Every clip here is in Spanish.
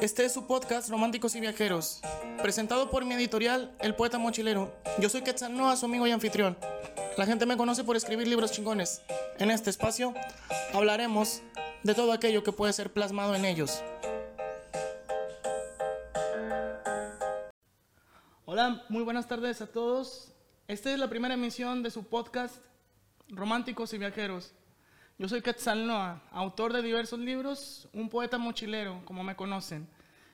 Este es su podcast Románticos y Viajeros, presentado por mi editorial El Poeta Mochilero. Yo soy Quetzal Noa, su amigo y anfitrión. La gente me conoce por escribir libros chingones. En este espacio hablaremos de todo aquello que puede ser plasmado en ellos. Hola, muy buenas tardes a todos. Esta es la primera emisión de su podcast Románticos y Viajeros. Yo soy Quetzal Noa, autor de diversos libros, un poeta mochilero, como me conocen.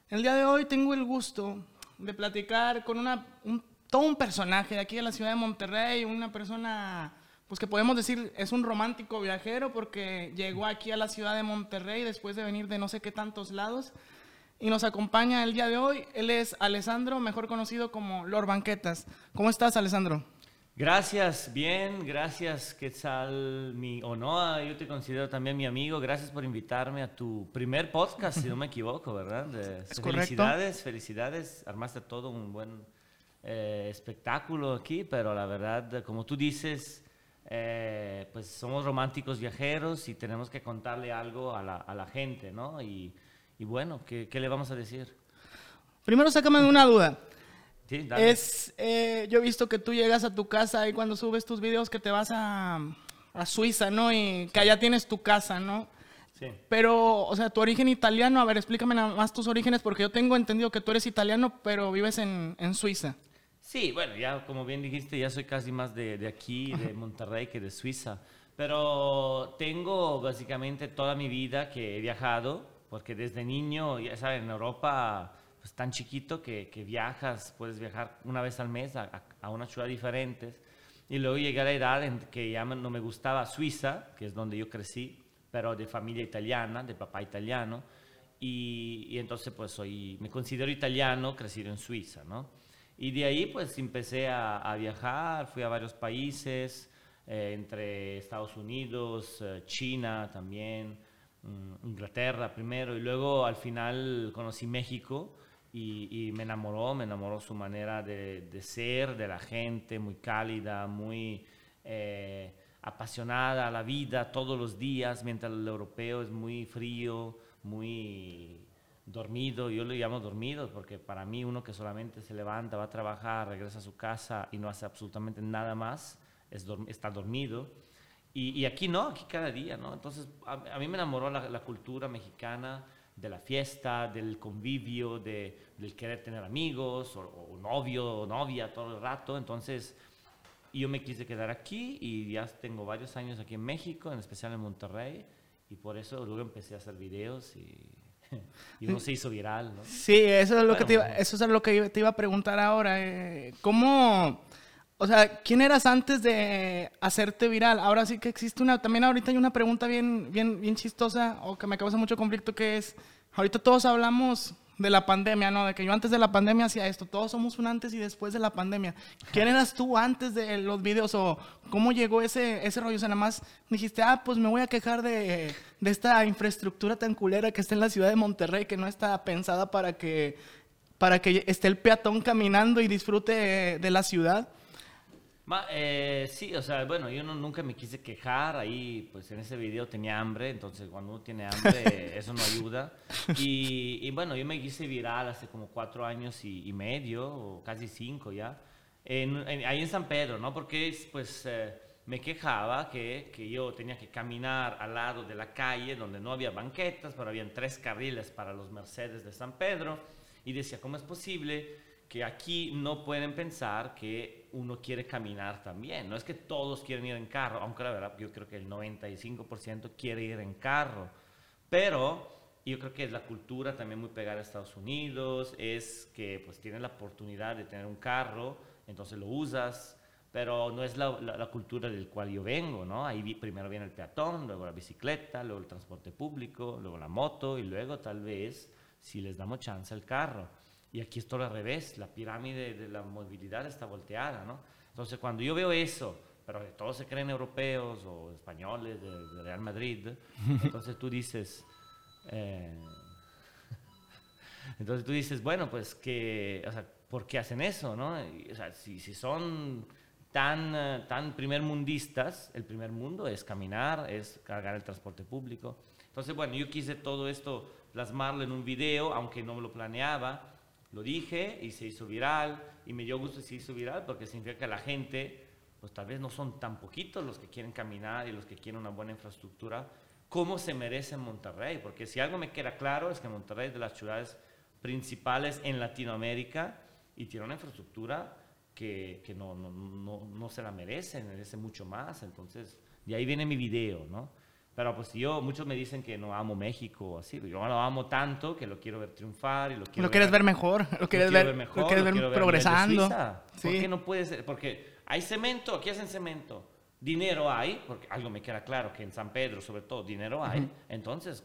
El día de hoy tengo el gusto de platicar con un, todo un personaje de aquí de la ciudad de Monterrey, una persona, pues que podemos decir es un romántico viajero porque llegó aquí a la ciudad de Monterrey después de venir de no sé qué tantos lados y nos acompaña el día de hoy. Él es Alessandro, mejor conocido como Lord Banquetas. ¿Cómo estás, Alessandro? Gracias, bien, gracias Quetzal, mi Onoa, yo te considero también mi amigo, gracias por invitarme a tu primer podcast, si no me equivoco, ¿verdad? Es felicidades, correcto. felicidades, armaste todo un buen eh, espectáculo aquí, pero la verdad, como tú dices, eh, pues somos románticos viajeros y tenemos que contarle algo a la, a la gente, ¿no? Y, y bueno, ¿qué, ¿qué le vamos a decir? Primero sácame de una duda. Sí, dale. Es, eh, yo he visto que tú llegas a tu casa y cuando subes tus videos que te vas a, a Suiza, ¿no? Y que allá tienes tu casa, ¿no? Sí. Pero, o sea, tu origen italiano, a ver, explícame nada más tus orígenes porque yo tengo entendido que tú eres italiano, pero vives en, en Suiza. Sí, bueno, ya como bien dijiste, ya soy casi más de, de aquí, de Monterrey, que de Suiza. Pero tengo básicamente toda mi vida que he viajado, porque desde niño, ya saben, en Europa, pues tan chiquito que, que viajas, puedes viajar una vez al mes a, a, una ciudad diferente. Y luego llegué a la edad en que ya no me gustaba Suiza, que es donde yo crecí, pero de familia italiana, de papá italiano. Y, y entonces pues soy, me considero italiano, crecido en Suiza, ¿no? Y de ahí pues empecé a, a viajar, fui a varios países, eh, entre Estados Unidos, eh, China también, mm, Inglaterra primero, y luego al final conocí México y, me enamoró, me enamoró su manera de, ser, de la gente, muy cálida, muy eh, apasionada a la vida todos los días, mientras el europeo es muy frío, muy dormido, yo lo llamo dormido porque para mí uno que solamente se levanta, va a trabajar, regresa a su casa y no hace absolutamente nada más, está dormido. Y, aquí no, aquí cada día, ¿no? Entonces a, a mí me enamoró la, la cultura mexicana de la fiesta, del convivio, de, del querer tener amigos o, o novio o novia todo el rato. Entonces yo me quise quedar aquí y ya tengo varios años aquí en México, en especial en Monterrey, y por eso luego empecé a hacer videos y, y uno se hizo viral, ¿no? Sí, eso es lo que te iba, Bueno. eso es lo que te iba a preguntar ahora. eh, ¿Cómo, o sea, quién eras antes de hacerte viral? Ahora sí que existe una, también ahorita hay una pregunta bien, bien, bien chistosa o que me causa mucho conflicto que es, ahorita todos hablamos de la pandemia, ¿no? De que yo antes de la pandemia hacía esto. Todos somos un antes y después de la pandemia. ¿Quién eras tú antes de los videos o cómo llegó ese, ese rollo? O sea, nada más dijiste, ah, pues me voy a quejar de, de esta infraestructura tan culera que está en la ciudad de Monterrey, que no está pensada para que, para que esté el peatón caminando y disfrute de, la ciudad. Ma- eh, sí, o sea, bueno, yo no- nunca me quise quejar, ahí pues en ese video tenía hambre, entonces cuando uno tiene hambre eso no ayuda. Y, y, bueno, yo me hice viral hace como cuatro años y, y medio, o casi cinco ya, en- en- ahí en San Pedro, ¿no? Porque pues eh, me quejaba que, que yo tenía que caminar al lado de la calle donde no había banquetas, pero habían tres carriles para los Mercedes de San Pedro, y decía, ¿cómo es posible? Que aquí no pueden pensar que uno quiere caminar también. No es que todos quieren ir en carro, aunque la verdad yo creo que el 95% quiere ir en carro. Pero yo creo que es la cultura también muy pegada a Estados Unidos, es que pues tienes la oportunidad de tener un carro, entonces lo usas, pero no es la, la- la cultura del cual yo vengo, ¿no? Ahí vi- primero viene el peatón, luego la bicicleta, luego el transporte público, luego la moto y luego tal vez, si les damos chance, el carro. Y aquí es todo al revés, la pirámide de la movilidad está volteada, ¿no? Entonces, cuando yo veo eso, pero que todos se creen europeos o españoles de, de Real Madrid, entonces tú dices, eh, entonces tú dices, bueno, pues que, o sea, ¿por qué hacen eso, no? Y, o sea, si, si son tan, eh, tan primer mundistas, el primer mundo es caminar, es cargar el transporte público. Entonces, bueno, yo quise todo esto plasmarlo en un video, aunque no lo planeaba. Lo dije y se hizo viral y me dio gusto que se hizo viral porque significa que la gente, pues tal vez no son tan poquitos los que quieren caminar y los que quieren una buena infraestructura, como se merece Monterrey. Porque si algo me queda claro es que Monterrey es de las ciudades principales en Latinoamérica y tiene una infraestructura que, no, no, no, no, se la merece, merece mucho más. Entonces, de ahí viene mi video, ¿no? Pero pues yo, muchos me dicen que no amo México, así. Yo lo amo tanto que lo quiero ver triunfar y lo quiero Lo quieres ver, mejor, lo quieres ver, mejor, lo quieres ver progresando. Sí. ¿Por qué no puede ser? Porque hay cemento, aquí hacen cemento. Dinero hay, porque algo me queda claro que en San Pedro, sobre todo, dinero hay. Entonces,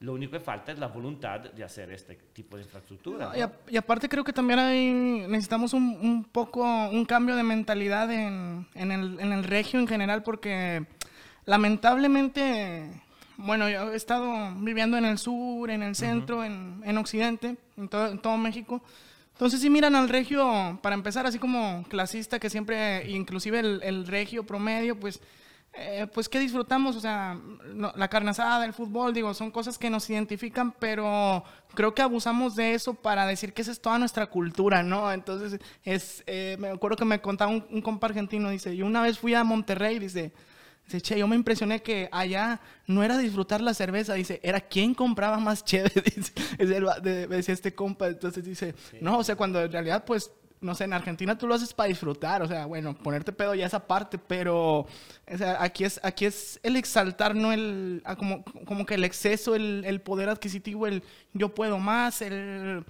lo único que falta es la voluntad de hacer este tipo de infraestructura. ¿no? Y, y, aparte creo que también hay, necesitamos un, un poco, un cambio de mentalidad en, en, el, en el regio en general, porque lamentablemente, bueno, yo he estado viviendo en el sur, en el centro, uh -huh. en, en, occidente, en todo, en todo México. Entonces sí miran al regio, para empezar, así como clasista, que siempre, inclusive el, el regio promedio, pues, eh, pues que disfrutamos, o sea, no, la carne asada, el fútbol, digo, son cosas que nos identifican, pero creo que abusamos de eso para decir que esa es toda nuestra cultura, ¿no? Entonces, es, eh, me acuerdo que me contaba un, un compa argentino, dice, yo una vez fui a Monterrey, dice, Dice, che, yo me impresioné que allá no era disfrutar la cerveza, dice, era quién compraba más chévere, dice, es el, de, decía este compa. Entonces dice, sí. no, o sea, cuando en realidad, pues, no sé, en Argentina tú lo haces para disfrutar, o sea, bueno, ponerte pedo ya esa parte, pero, o sea, aquí es, aquí es el exaltar, no el, como, como que el exceso, el, el poder adquisitivo, el yo puedo más, el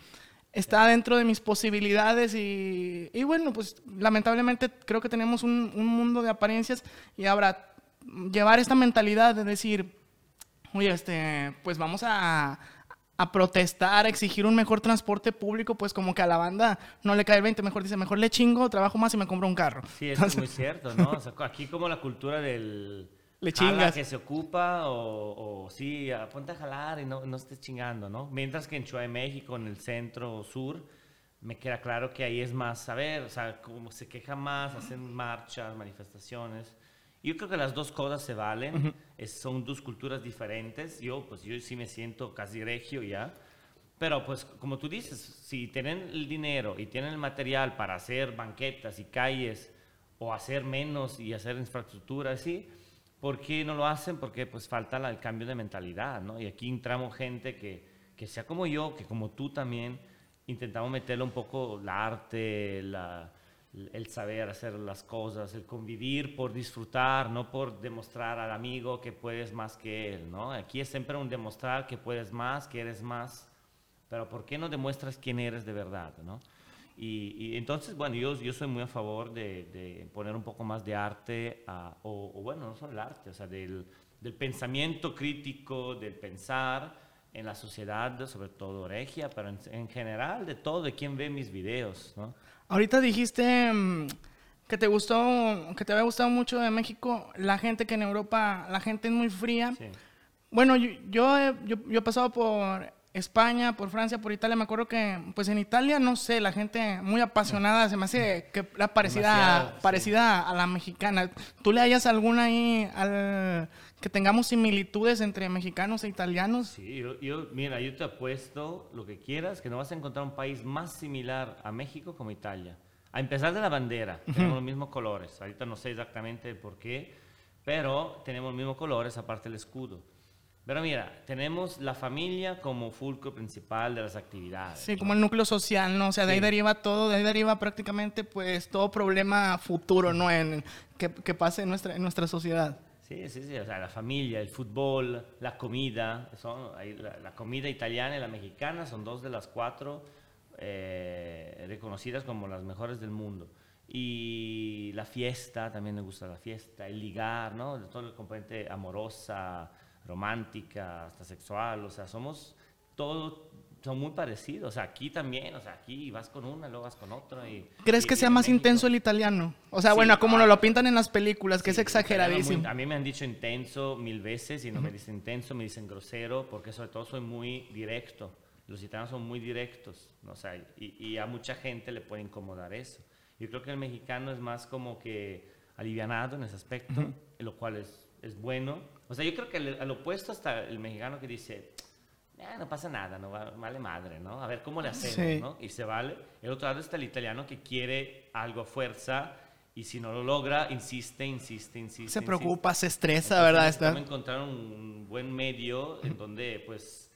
está dentro de mis posibilidades y, y, bueno, pues lamentablemente creo que tenemos un, un mundo de apariencias y ahora llevar esta mentalidad de decir, oye, este, pues vamos a, a protestar, a exigir un mejor transporte público, pues como que a la banda no le cae el 20, mejor dice, mejor le chingo, trabajo más y me compro un carro. Sí, eso Entonces, es muy cierto, ¿no? O sea, aquí como la cultura del... Le chingas. que se ocupa o, o sí, ponte a jalar y no, no estés chingando, ¿no? Mientras que en Ciudad de México, en el centro o sur, me queda claro que ahí es más, a ver, o sea, como se queja más, hacen marchas, manifestaciones. Yo creo que las dos cosas se valen, uh -huh. es, son dos culturas diferentes. Yo, pues yo sí me siento casi regio ya. Pero pues como tú dices, si tienen el dinero y tienen el material para hacer banquetas y calles o hacer menos y hacer infraestructura así, ¿por qué no lo hacen? Porque pues falta la, el cambio de mentalidad, ¿no? Y aquí entramos gente que, que sea como yo, que como tú también, intentamos meterle un poco el arte, la, el saber hacer las cosas, el convivir por disfrutar, no por demostrar al amigo que puedes más que él, ¿no? Aquí es siempre un demostrar que puedes más, que eres más, pero ¿por qué no demuestras quién eres de verdad, ¿no? Y, y entonces, bueno, yo, yo soy muy a favor de, de poner un poco más de arte, a, o, o, bueno, no solo el arte, o sea, del, del pensamiento crítico, del pensar, en la sociedad, sobre todo regia, pero en, en, general de todo, de quién ve mis videos, ¿no? Ahorita dijiste um, que te gustó, que te había gustado mucho de México, la gente que en Europa, la gente es muy fría. Sí. Bueno, yo, yo, he, yo, yo he pasado por España, por Francia, por Italia, me acuerdo que, pues en Italia, no sé, la gente muy apasionada, se me hace que era parecida, parecida sí. a la mexicana. ¿Tú le hayas alguna ahí al que tengamos similitudes entre mexicanos e italianos? Sí, yo, yo, mira, yo te apuesto lo que quieras, que no vas a encontrar un país más similar a México como Italia. A empezar de la bandera, uh -huh. tenemos los mismos colores. Ahorita no sé exactamente por qué, pero tenemos los mismos colores, aparte del escudo. Pero mira, tenemos la familia como fulcro principal de las actividades. Sí, ¿no? como el núcleo social, ¿no? O sea, de sí. ahí deriva todo, de ahí deriva prácticamente pues todo problema futuro, ¿no? En, que, que pase en nuestra, en nuestra sociedad. Sí, sí, sí, o sea, la familia, el fútbol, la comida, son, la, la, comida italiana y la mexicana son dos de las cuatro eh, reconocidas como las mejores del mundo. Y la fiesta, también me gusta la fiesta, el ligar, ¿no? Todo el componente amorosa, romántica, hasta sexual, o sea, somos todos son muy parecidos, o sea, aquí también, o sea, aquí vas con una, luego vas con otra. Y, ¿Crees y, que sea más México. intenso el italiano? O sea, sí, bueno, como nos lo pintan en las películas, que sí, es exageradísimo. Muy, a mí me han dicho intenso mil veces y no uh -huh. me dicen intenso, me dicen grosero, porque sobre todo soy muy directo. Los italianos son muy directos, ¿no? o sea, y, y, a mucha gente le puede incomodar eso. Yo creo que el mexicano es más como que alivianado en ese aspecto, uh -huh. lo cual es, es bueno. O sea, yo creo que al, al opuesto está el mexicano que dice "Ah, no pasa nada, no va- vale madre, ¿no? A ver cómo le hacemos, Sí. ¿no? Y se vale. El otro lado está el italiano que quiere algo a fuerza y si no lo logra, insiste, insiste, insiste. Se insiste. preocupa, se estresa, Entonces, ¿verdad? Está- encontrar un buen medio en donde pues,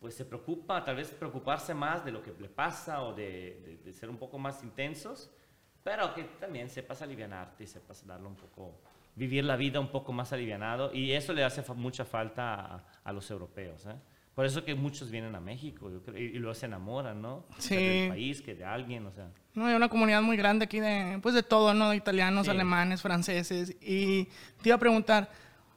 pues se preocupa, tal vez preocuparse más de lo que le pasa o de, de- de ser un poco más intensos, pero que también sepas alivianarte y sepas darle un poco, vivir la vida un poco más alivianado y eso le hace mucha falta a, a los europeos. ¿eh? Por eso que muchos vienen a México yo creo, y, y luego se enamoran, ¿no? O sea, Sí. del país, que de alguien, o sea. No, hay una comunidad muy grande aquí de, pues de todo, ¿no? De italianos, Sí. alemanes, franceses. Y te iba a preguntar,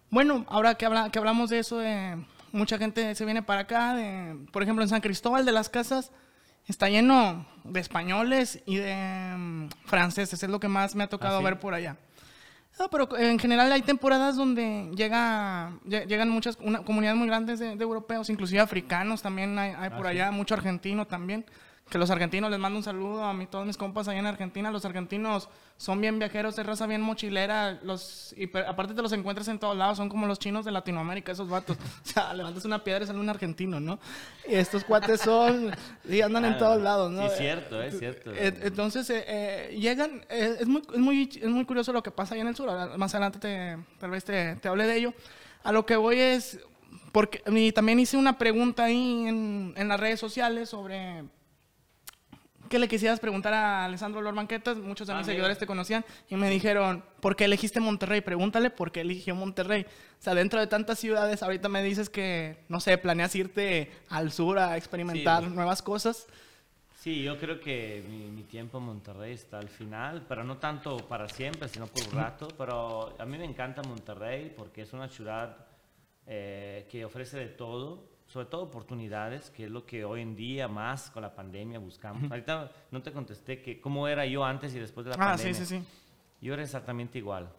bueno, ahora que, habla, que hablamos de eso, de mucha gente se viene para acá, de, por ejemplo, en San Cristóbal de las Casas, está lleno de españoles y de mm, franceses, es lo que más me ha tocado ¿Ah, sí? ver por allá. No, pero en general hay temporadas donde llega, lle- llegan muchas, una comunidad muy grandes de, de europeos, inclusive africanos también hay, hay por Ah, sí. allá, mucho argentino también. Que los argentinos les mando un saludo a mí, todos mis compas allá en Argentina. Los argentinos son bien viajeros, de raza bien mochilera. Los, y aparte te los encuentras en todos lados, son como los chinos de Latinoamérica, esos vatos. O sea, levantas una piedra y sale un argentino, ¿no? Y estos cuates son, y andan en Ah, todos lados, ¿no? Sí, es cierto, es cierto. Eh, Entonces, eh, eh, llegan, eh, es, muy, es, muy, es muy curioso lo que pasa ahí en el sur, más adelante te, tal vez te, te hable de ello. A lo que voy es, porque y también hice una pregunta ahí en, en las redes sociales sobre qué le quisieras preguntar a Alessandro Lor Banquetas, muchos de Ah, mis mira. seguidores te conocían y me dijeron, ¿por qué elegiste Monterrey? Pregúntale por qué eligió Monterrey. O sea, dentro de tantas ciudades, ahorita me dices que, no sé, planeas irte al sur a experimentar Sí. nuevas cosas. Sí, yo creo que mi, mi tiempo en Monterrey está al final, pero no tanto para siempre, sino por un rato. Pero a mí me encanta Monterrey porque es una ciudad eh, que ofrece de todo, sobre todo oportunidades, que es lo que hoy en día más con la pandemia buscamos. Ahorita no te contesté que cómo era yo antes y después de la Ah, pandemia. sí, sí, sí. Yo era exactamente igual.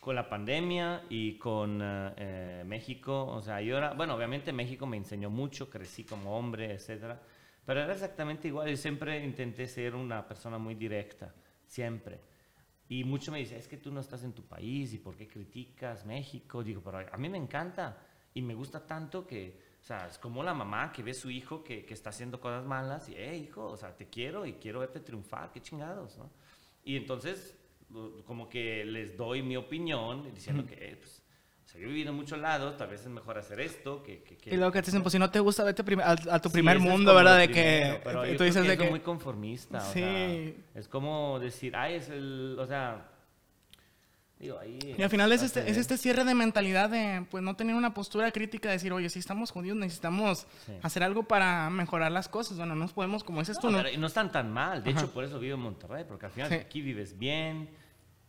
Con la pandemia y con eh, eh, México, o sea, yo era, bueno, obviamente México me enseñó mucho, crecí como hombre, etcétera, pero era exactamente igual. Yo siempre intenté ser una persona muy directa, siempre. Y mucho me dice, es que tú no estás en tu país y por qué criticas México. Digo, pero a mí me encanta y me gusta tanto que, sea, es como la mamá que ve a su hijo que, que está haciendo cosas malas y, hey, hijo, o sea, te quiero y quiero verte triunfar, qué chingados, ¿no? Y entonces, como que les doy mi opinión diciendo que, eh, pues, o sea, yo he vivido en muchos lados, tal vez es mejor hacer esto que... que, que- Y luego que te dicen, pues si no te gusta, vete a, a tu Sí, primer es mundo, ¿verdad? De primero, que pero tú dices que de es que... muy conformista, o Sí. sea, es como decir, ay, es el, o sea, digo, ahí... Y al final es este, es este cierre de mentalidad de pues no tener una postura crítica, de decir, oye, si estamos jodidos, necesitamos Sí. hacer algo para mejorar las cosas. Bueno, no nos podemos, como dices tú, No, ¿no? pero no están tan mal. De Ajá. hecho, por eso vivo en Monterrey, porque al final Sí. aquí vives bien,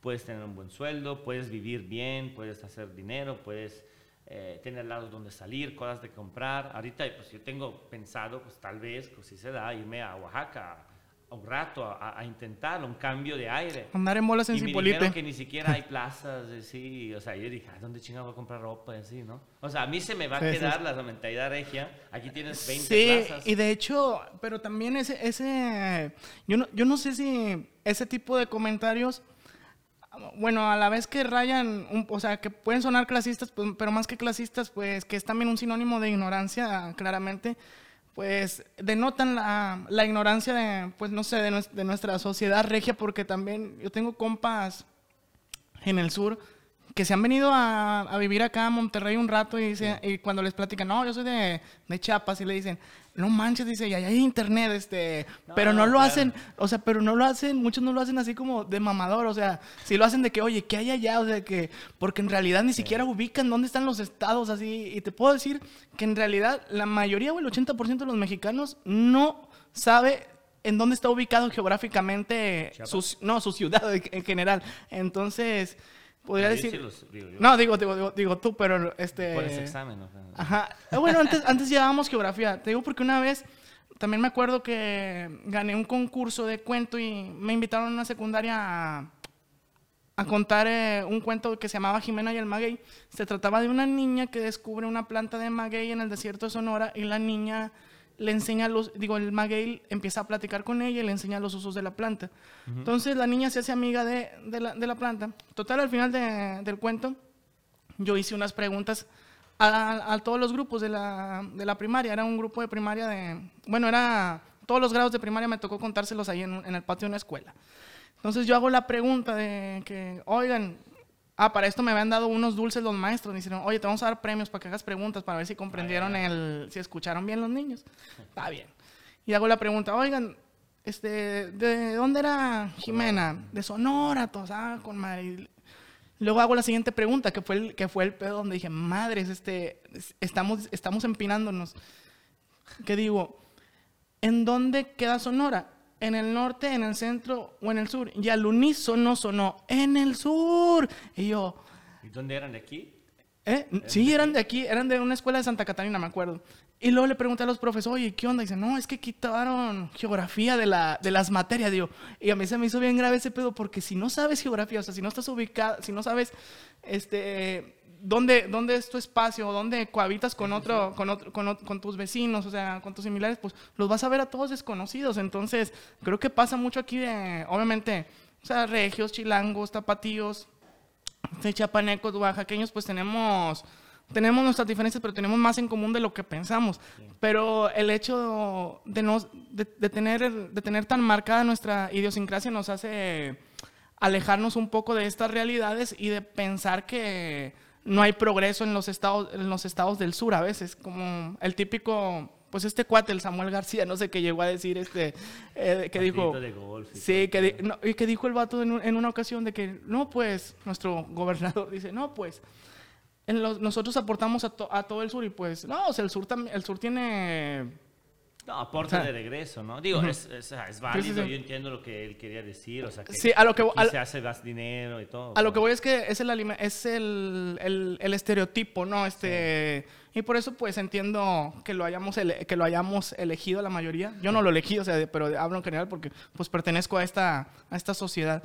puedes tener un buen sueldo, puedes vivir bien, puedes hacer dinero, puedes eh, tener lados donde salir, cosas de comprar. Ahorita, pues yo tengo pensado, pues tal vez, pues si se da, irme a Oaxaca un rato a, a intentar un cambio de aire. Andar en bolas en Y me Cipolite. que ni siquiera hay plazas, así, o sea, yo dije, "Ah, ¿dónde chingado voy a comprar ropa y así, no? O sea, a mí se me va a Sí, sí, quedar la mentalidad regia, aquí tienes 20 Sí, plazas. y de hecho, pero también ese, ese yo, no, yo no sé si ese tipo de comentarios, bueno, a la vez que rayan, un- o sea, que pueden sonar clasistas, pues, pero más que clasistas, pues que es también un sinónimo de ignorancia, claramente, pues denotan la, la ignorancia de, pues no sé, de, de nuestra sociedad regia, porque también yo tengo compas en el sur que se han venido a, a vivir acá a Monterrey un rato y, y cuando les platican, no, yo soy de, de Chiapas y le dicen, no manches, dice, y allá hay internet, este, No, pero no, no, lo claro. hacen, o sea, pero no lo hacen, muchos no lo hacen así como de mamador, o sea, si lo hacen de que, oye, ¿qué hay allá? O sea, que, porque en realidad ni siquiera ubican dónde están los estados así, y te puedo decir que en realidad la mayoría o el 80% de los mexicanos no sabe en dónde está ubicado geográficamente no, su ciudad en general. Entonces, podría Ah, decir... sí los- digo, yo- No, digo, digo, digo, tú, pero este... Por ese examen, Ajá. Eh, Bueno, antes, antes llevábamos geografía. Te digo porque una vez también me acuerdo que gané un concurso de cuento y me invitaron a una secundaria a, a contar eh, un cuento que se llamaba Jimena y el maguey. Se trataba de una niña que descubre una planta de maguey en el desierto de Sonora y la niña le enseña los, digo, el maguey empieza a platicar con ella y le enseña los usos de la planta. Entonces la niña se hace amiga de, de la, de la planta. Total, al final de- del cuento, yo hice unas preguntas a, a todos los grupos de la, de la primaria. Era un grupo de primaria de, bueno, era todos los grados de primaria me tocó contárselos ahí en, en el patio de una escuela. Entonces yo hago la pregunta de que, oigan, ah, para esto me habían dado unos dulces los maestros. Me dijeron, oye, te vamos a dar premios para que hagas preguntas para ver si comprendieron el, si escucharon bien los niños. Está bien. Y hago la pregunta, oigan, este, ¿de dónde era Jimena? De Sonora, todos, ah, con madre. Luego hago la siguiente pregunta, que fue el, que fue el pedo donde dije, madres, este, estamos, estamos empinándonos. ¿Qué digo? ¿En dónde queda Sonora? ¿En el norte, en el centro o en el sur? Y al unísono sonó, en el sur. Y yo... ¿Y dónde eran de aquí? ¿Eh? Sí, eran de aquí, eran de una escuela de Santa Catarina, me acuerdo. Y luego le pregunté a los profesores, oye, ¿qué onda? Y dice, no, es que quitaron geografía de, la, de las materias, digo. Y a mí se me hizo bien grave ese pedo, porque si no sabes geografía, o sea, si no estás ubicado, si no sabes, este, dónde, dónde es tu espacio, dónde cohabitas con otro, con otro, con, con, tus vecinos, o sea, con tus similares, pues los vas a ver a todos desconocidos. Entonces, creo que pasa mucho aquí de, obviamente, o sea, regios, chilangos, tapatíos, chapanecos, oaxaqueños, pues tenemos tenemos nuestras diferencias, pero tenemos más en común de lo que pensamos. Pero el hecho de, no, de, tener, de tener tan marcada nuestra idiosincrasia nos hace alejarnos un poco de estas realidades y de pensar que no hay progreso en los estados, en los estados del sur a veces, como el típico pues este cuate, el Samuel García, no sé qué llegó a decir, este, eh, que dijo... De golf sí, que, y que dijo el vato en, en, una ocasión de que, no, pues, nuestro gobernador dice, no, pues, nosotros aportamos a, a, todo el sur y pues, no, o sea, el sur, también, el sur tiene... No, aporta de regreso, ¿no? Digo, es, es, es, válido, yo entiendo lo que él quería decir, o sea, que, sí, a lo que, se hace más dinero y todo. A lo que voy es que es el, es el, el, el estereotipo, ¿no? Este, Y por eso, pues, entiendo que lo, hayamos que lo hayamos elegido la mayoría. Yo no lo elegí, o sea, pero hablo en general porque, pues, pertenezco a esta, a esta sociedad.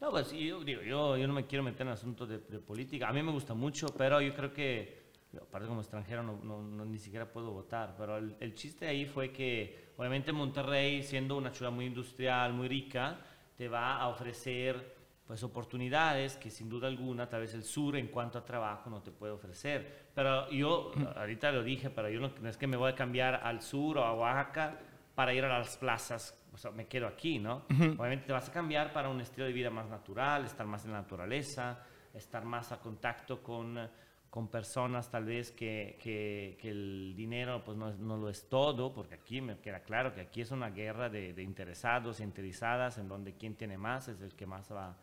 No, pues yo, digo, yo, yo no me quiero meter en asuntos de, política. A mí me gusta mucho, pero yo creo que, aparte como extranjero, no, no, ni siquiera puedo votar. Pero el, el, chiste ahí fue que, obviamente, Monterrey, siendo una ciudad muy industrial, muy rica, te va a ofrecer pues oportunidades que sin duda alguna tal vez el sur en cuanto a trabajo no te puede ofrecer. Pero yo, ahorita lo dije, pero yo no, no es que me voy a cambiar al sur o a Oaxaca para ir a las plazas o sea, me quedo aquí, ¿no? Obviamente te vas a cambiar para un estilo de vida más natural, estar más en la naturaleza, estar más a contacto con, con personas tal vez que, que, que el dinero pues no, no, lo es todo, porque aquí me queda claro que aquí es una guerra de, de interesados y interesadas en donde quien tiene más es el que más va,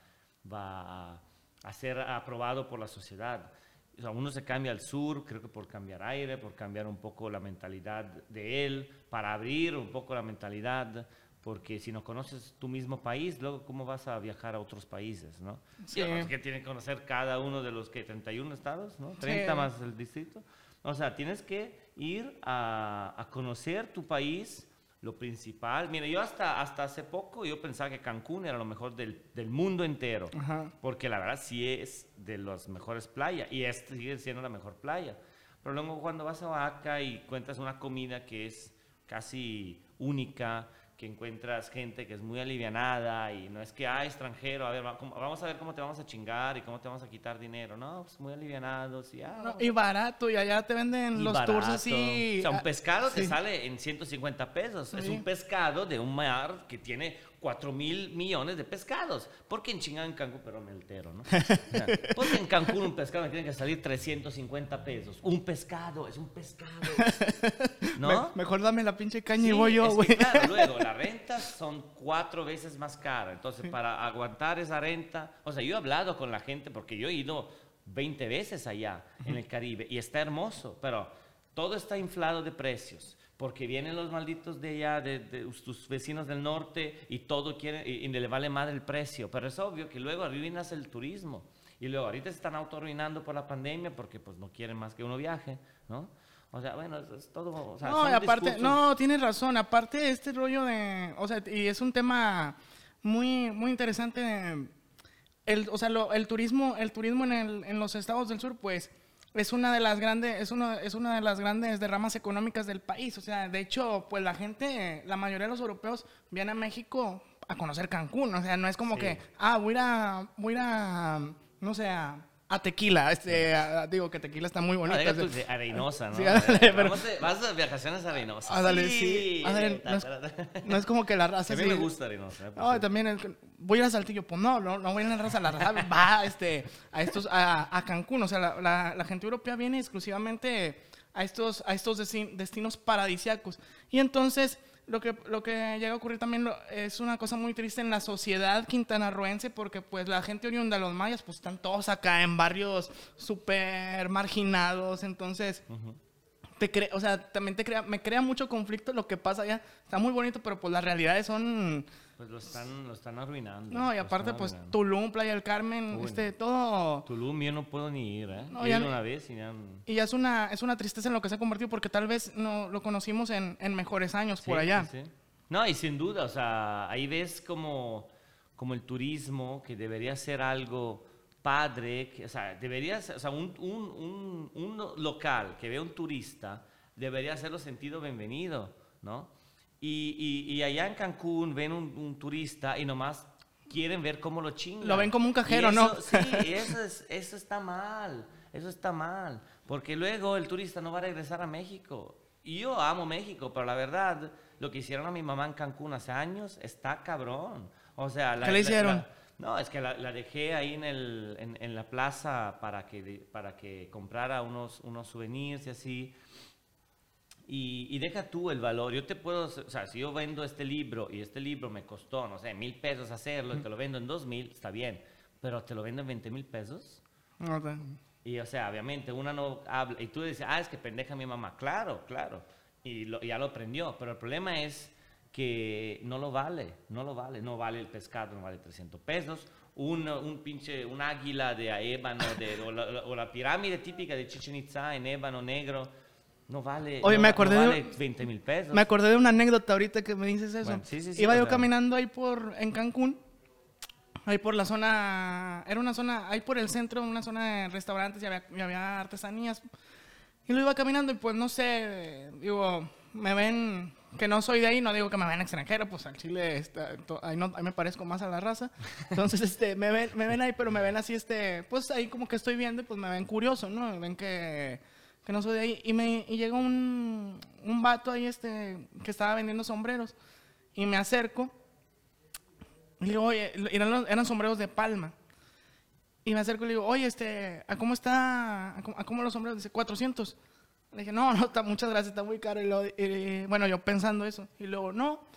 va a ser aprobado por la sociedad. O sea, uno se cambia al sur, creo que por cambiar aire, por cambiar un poco la mentalidad de él, para abrir un poco la mentalidad porque si no conoces tu mismo país, luego cómo vas a viajar a otros países, ¿no? Sí. que tiene que conocer cada uno de los que 31 estados, ¿no? 30 más el distrito. O sea, tienes que ir a, a, conocer tu país, lo principal. Mira, yo hasta, hasta hace poco yo pensaba que Cancún era lo mejor del, del mundo entero, porque la verdad sí es de las mejores playas y este sigue siendo la mejor playa. Pero luego cuando vas a Oaxaca y cuentas una comida que es casi única, que encuentras gente que es muy alivianada y no es que, ah, extranjero, a ver, vamos a ver cómo te vamos a chingar y cómo te vamos a quitar dinero. No, pues muy alivianados y, ah, y barato, y allá te venden los tours así. O sea, un pescado te sale en 150 pesos. Es un pescado de un mar que tiene 4 mil millones de pescados. Porque en chingada en Cancún, pero meltero, ¿no? porque en Cancún un pescado me tiene que salir 350 pesos. Un pescado, es un pescado. ¿No? mejor dame la pinche caña y voy yo, güey. Claro, luego la renta son cuatro veces más cara. Entonces, para aguantar esa renta, o sea, yo he hablado con la gente porque yo he ido 20 veces allá en el Caribe y está hermoso, pero todo está inflado de precios porque vienen los malditos de allá, de, tus vecinos del norte, y todo quiere, y, le vale más el precio. Pero es obvio que luego arruinas el turismo. Y luego ahorita se están autorruinando por la pandemia porque pues no quieren más que uno viaje, ¿no? O sea, bueno, es, todo... O sea, no, aparte, no, tienes razón. Aparte este rollo de... O sea, y es un tema muy, muy interesante. El, o sea, el turismo, el turismo en, el, en los estados del sur, pues es una de las grandes es una, es una de las grandes derramas económicas del país o sea de hecho pues la gente la mayoría de los europeos vienen a México a conocer Cancún o sea no es como que ah voy a voy a no sé a a tequila. Este, a- digo que tequila está muy tú de arenosa, ¿no? Sí, ándale, pero- Vamos de- vas de vacaciones a arenosa. Ándale, sí. Ándale, no es-. No como que la raza A mí sí- me gusta arenosa. eh, No, también voy a ir a Saltillo. Pues no, no, no voy a ir a la raza. La raza va este, a, estos, a, a Cancún. O sea, la, la- la gente europea viene exclusivamente a estos, a estos desti- destinos paradisiacos. Y entonces, lo que, lo que llega a ocurrir también lo- es una cosa muy triste en la sociedad quintanarroense, porque pues la gente oriunda de los mayas, pues están todos acá en barrios súper marginados. Entonces te cre- o sea, también te crea, me crea mucho conflicto lo que pasa allá. Está muy bonito, pero pues las realidades son... Pues lo están, lo están arruinando. No, y aparte pues arruinando. Tulum, Playa del Carmen, Uy, este, todo... Tulum yo no puedo ni ir, ¿eh? No, ya una vez y ya... Y ya es una, es una tristeza en lo que se ha convertido porque tal vez no lo conocimos en, en mejores años por Sí, allá. sí, sí. No, y sin duda, o sea, ahí ves como, como el turismo, que debería ser algo padre, que, o sea, debería ser, o sea, un, un, un, un local que vea un turista, debería hacerlo sentido bienvenido, ¿no? Y, y, y allá en Cancún ven un, un turista y nomás quieren ver cómo lo chingan. Lo ven como un cajero, Y ¿no? eso- Sí, eso, es, eso está mal, eso está mal, porque luego el turista no va a regresar a México. Y yo amo México, pero la verdad, lo que hicieron a mi mamá en Cancún hace años está cabrón. O sea, la- ¿Qué le hicieron? la- no, es que la, la dejé ahí en, el, en, en la plaza para que, para que comprara unos, unos souvenirs y así. Y, y deja tú el valor. Yo te puedo, o sea, si yo vendo este libro y este libro me costó, no sé, mil pesos hacerlo y te lo vendo en dos mil, está bien. Pero te lo vendo en 20 mil pesos. No, te- Y, o sea, obviamente, una no habla. Y tú dices, ah, es que pendeja mi mamá. Claro, claro. Y lo- ya lo aprendió. Pero el problema es que no lo vale. No lo vale. No vale el pescado, no vale 300 pesos. Un, un pinche, un águila de ébano, de, o, la, o la pirámide típica de Chichen Itza en ébano negro, no vale, Oye, no, me acordé no de- vale 20 mil pesos. Me acordé de una anécdota ahorita que me dices eso. Bueno, sí, sí, sí, Iba yo caminando ahí por, en Cancún, ahí por la zona, era una zona, ahí por el centro, una zona de restaurantes y había, y había artesanías. Y lo iba caminando y pues no sé, digo, me ven que no soy de ahí, no digo que me ven extranjero, pues al Chile está, to- ahí, no, ahí me parezco más a la raza. Entonces, este, me ven, me ven ahí, pero me ven así, este, pues ahí como que estoy viendo y pues me ven curioso, ¿no? Ven que, que no soy de ahí. Y, me, y llega un, un vato ahí, este, que estaba vendiendo sombreros. Y me acerco. Y le digo, oye, eran, los- eran sombreros de palma. Y me acerco y le digo, oye, este, ¿a cómo está, a cómo, a cómo los sombreros? Dice, 400. Le dije, no, no, está, muchas gracias, está muy caro. Y luego, y, bueno, yo pensando eso. Y luego, no.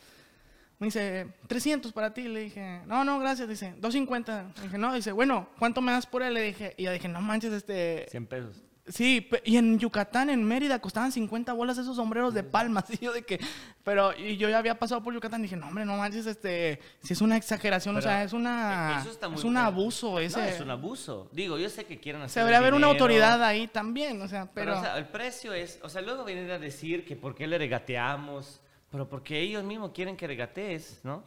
Me dice, 300 para ti. Le dije, no, no, gracias. Dice, 250. Le dije, no. Dice, bueno, ¿cuánto me das por él? Le dije, y yo dije, no manches, este. 100 pesos. Sí, y en Yucatán, en Mérida, costaban 50 bolas esos sombreros de palma. así yo de que, pero, y yo ya había pasado por Yucatán y dije, no, hombre, no manches, este, si es una exageración, o sea, es una, eso está muy es un abuso ese. No, es un abuso. Digo, yo sé que quieren hacer Se debería haber una autoridad ahí también, o sea, Pero, pero... o sea, el precio es, o sea, luego vienen a decir que por qué le regateamos, pero porque ellos mismos quieren que regatees, ¿no?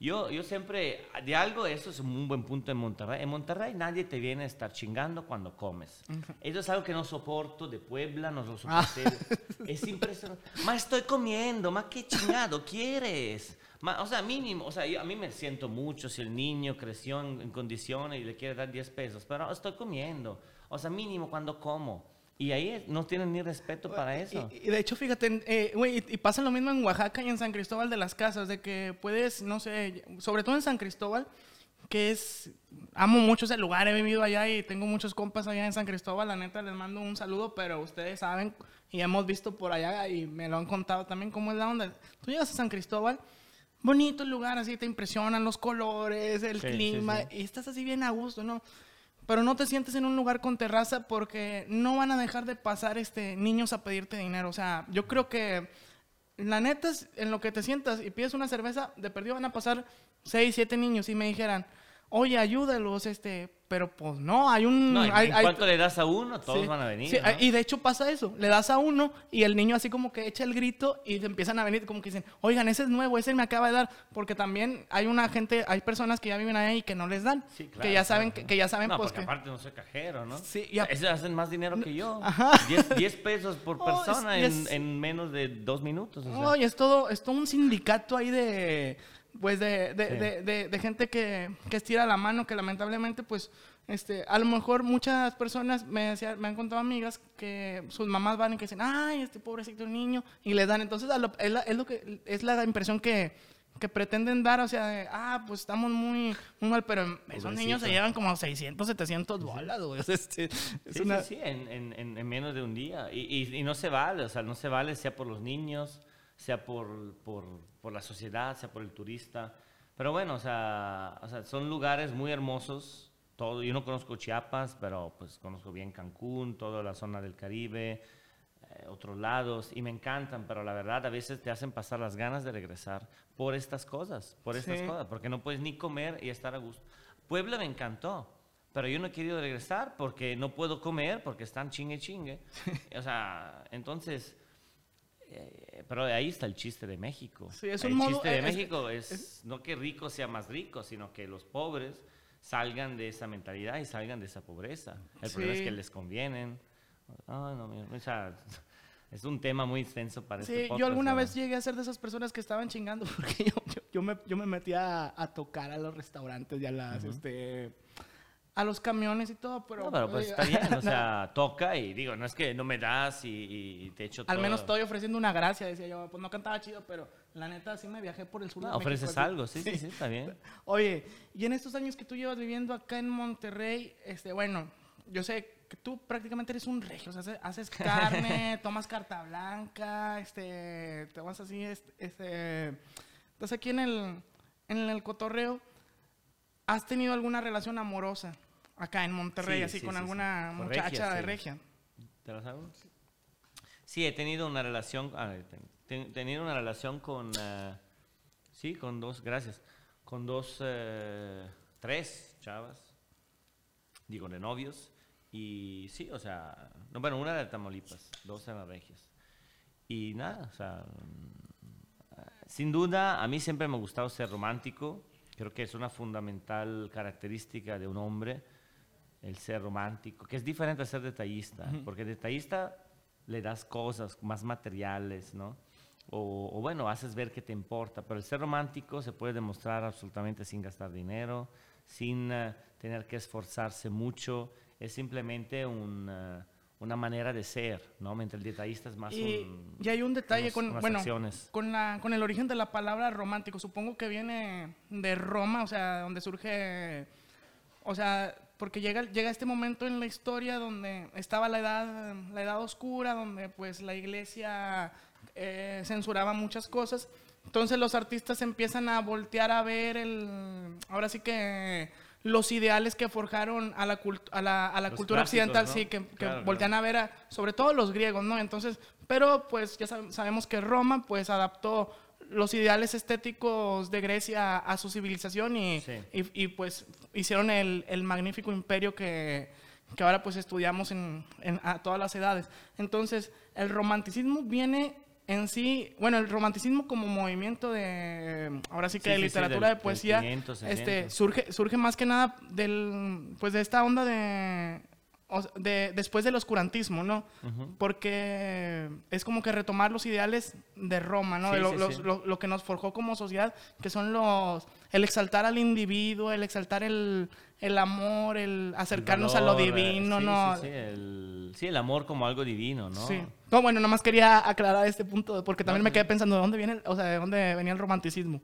Yo, yo siempre, de algo, eso es un buen punto en Monterrey. En Monterrey nadie te viene a estar chingando cuando comes. Eso es algo que no soporto de Puebla, no lo Ah. soporté. Es impresionante. Ma, estoy comiendo, ma, qué chingado quieres. Ma, o sea, mínimo, o sea, yo- a mí me siento mucho si el niño creció en, en condiciones y le quiere dar 10 pesos, pero estoy comiendo. O sea, mínimo cuando como. Y ahí no tienen ni respeto para eso. Y, y de hecho, fíjate, eh, güey, y, y pasa lo mismo en Oaxaca y en San Cristóbal de las Casas, de que puedes, no sé, sobre todo en San Cristóbal, que es, amo mucho ese lugar, he vivido allá y tengo muchos compas allá en San Cristóbal, la neta les mando un saludo, pero ustedes saben y hemos visto por allá y me lo han contado también cómo es la onda. Tú llegas a San Cristóbal, bonito el lugar, así te impresionan los colores, el Sí, sí, clima, sí. y estás así bien a gusto, ¿no? Pero no te sientes en un lugar con terraza porque no van a dejar de pasar este, niños a pedirte dinero. O sea, yo creo que la neta es en lo que te sientas y pides una cerveza, de perdido van a pasar seis, siete niños y me dijeran, oye, ayúdalos, este, pero pues no, hay un... No, y hay- en hay- cuanto le das a uno, todos Sí, van a venir. sí, ¿no? Y de hecho pasa eso. Le das a uno y el niño así como que echa el grito y empiezan a venir como que dicen, oigan, ese es nuevo, ese me acaba de dar. Porque también hay una gente, hay personas que ya viven ahí y que no les dan. Sí, claro, que ya saben, claro. que, que ya saben no, pues porque que... aparte no soy cajero, ¿no? Sí, y a- Esos hacen más dinero que yo. Ajá. 10, 10 pesos por Oh, persona es- en, es- en menos de dos minutos. o sea. Oye, es todo, es todo un sindicato ahí de, pues de, de, Sí. de, de- de gente que, que estira la mano, que lamentablemente, pues, este, a lo mejor muchas personas me, decían, me han contado amigas que sus mamás van y que dicen, ay, este pobrecito niño, y le dan. Entonces, es, la, es, lo que, es la impresión que, que pretenden dar, o sea, de, ah, pues estamos muy, muy mal, pero esos niños se llevan como 600, 700 bolas, güey. Este, sí, sí, sí, en, en, en, menos de un día. Y, y, y, no se vale, o sea, no se vale sea por los niños, sea por, por, por la sociedad, sea por el turista. Pero bueno, o sea, o sea, son lugares muy hermosos. Todo, yo no conozco Chiapas, pero pues conozco bien Cancún, toda la zona del Caribe, eh, otros lados, y me encantan, pero la verdad a veces te hacen pasar las ganas de regresar por estas cosas, por estas cosas, porque no puedes ni comer y estar a gusto. Puebla me encantó, pero yo no he querido regresar porque no puedo comer, porque están chingue chingue. o sea, entonces eh, pero ahí está el chiste de México. Sí, es el chiste de México es, no que rico sea más rico, sino que los pobres salgan de esa mentalidad y salgan de esa pobreza. El problema es que les convienen. no, o sea, es un tema muy extenso para sí, este yo alguna vez llegué a ser de esas personas que estaban chingando porque yo, yo, me, yo me metía a, tocar a los restaurantes y a las, este a los camiones y todo, pero... No, pero pues está bien, o sea, toca y digo, no es que no me das y, te echo todo. Al menos estoy ofreciendo una gracia, decía yo, pues no cantaba chido, pero la neta sí me viajé por el sur no, ofreces algo, sí, sí, sí, está bien. Oye, y en estos años que tú llevas viviendo acá en Monterrey, este, bueno, yo sé que tú prácticamente eres un regio, o sea, haces carne, tomas carta blanca, este, te vas así, este, este, estás aquí en el, en el cotorreo, ¿has tenido alguna relación amorosa? Acá en Monterrey, así con alguna muchacha de regia. ¿Te lo sabes? Sí, he tenido una relación, he tenido una relación con, eh, sí, con dos, gracias, con dos, eh, tres chavas, digo, de novios, y sí, o sea, no, bueno, una de Tamaulipas, dos en las regias. Y nada, o sea, mm, sin duda, a mí siempre me ha gustado ser romántico, creo que es una fundamental característica de un hombre el ser romántico, que es diferente a ser detallista, porque detallista le das cosas más materiales, ¿no? O, bueno, haces ver que te importa, pero el ser romántico se puede demostrar absolutamente sin gastar dinero, sin eh, tener que esforzarse mucho, es simplemente una manera de ser, ¿no? Mientras el detallista es más y, y hay un detalle con, bueno, con, la, con el origen de la palabra romántico, supongo que viene de Roma, o sea, donde surge, o sea, porque llega, llega este momento en la historia donde estaba la edad, la edad oscura, donde pues la iglesia eh, censuraba muchas cosas. Entonces los artistas empiezan a voltear a ver el, ahora sí que los ideales que forjaron a la, a la, a la cultura occidental, sí, que, que voltean a ver sobre todo los griegos, ¿no? Entonces, pero pues ya sabemos que Roma pues adaptó los ideales estéticos de Grecia a su civilización y, y, pues hicieron el, el magnífico imperio que, que, ahora pues estudiamos en, en, a todas las edades. Entonces, el romanticismo viene en sí, bueno, el romanticismo como movimiento de, ahora sí que de literatura, de poesía, este, surge, surge más que nada del, pues de esta onda de de, después del oscurantismo, ¿no? Porque es como que retomar los ideales de Roma, ¿no? lo, que nos forjó como sociedad, que son los, el exaltar al individuo, el exaltar el, amor, el acercarnos a lo divino, ¿no? Sí, el, sí, el amor como algo divino, ¿no? Sí. No, bueno, más quería aclarar este punto, porque también me quedé pensando, ¿de dónde viene, o sea, de dónde venía el romanticismo?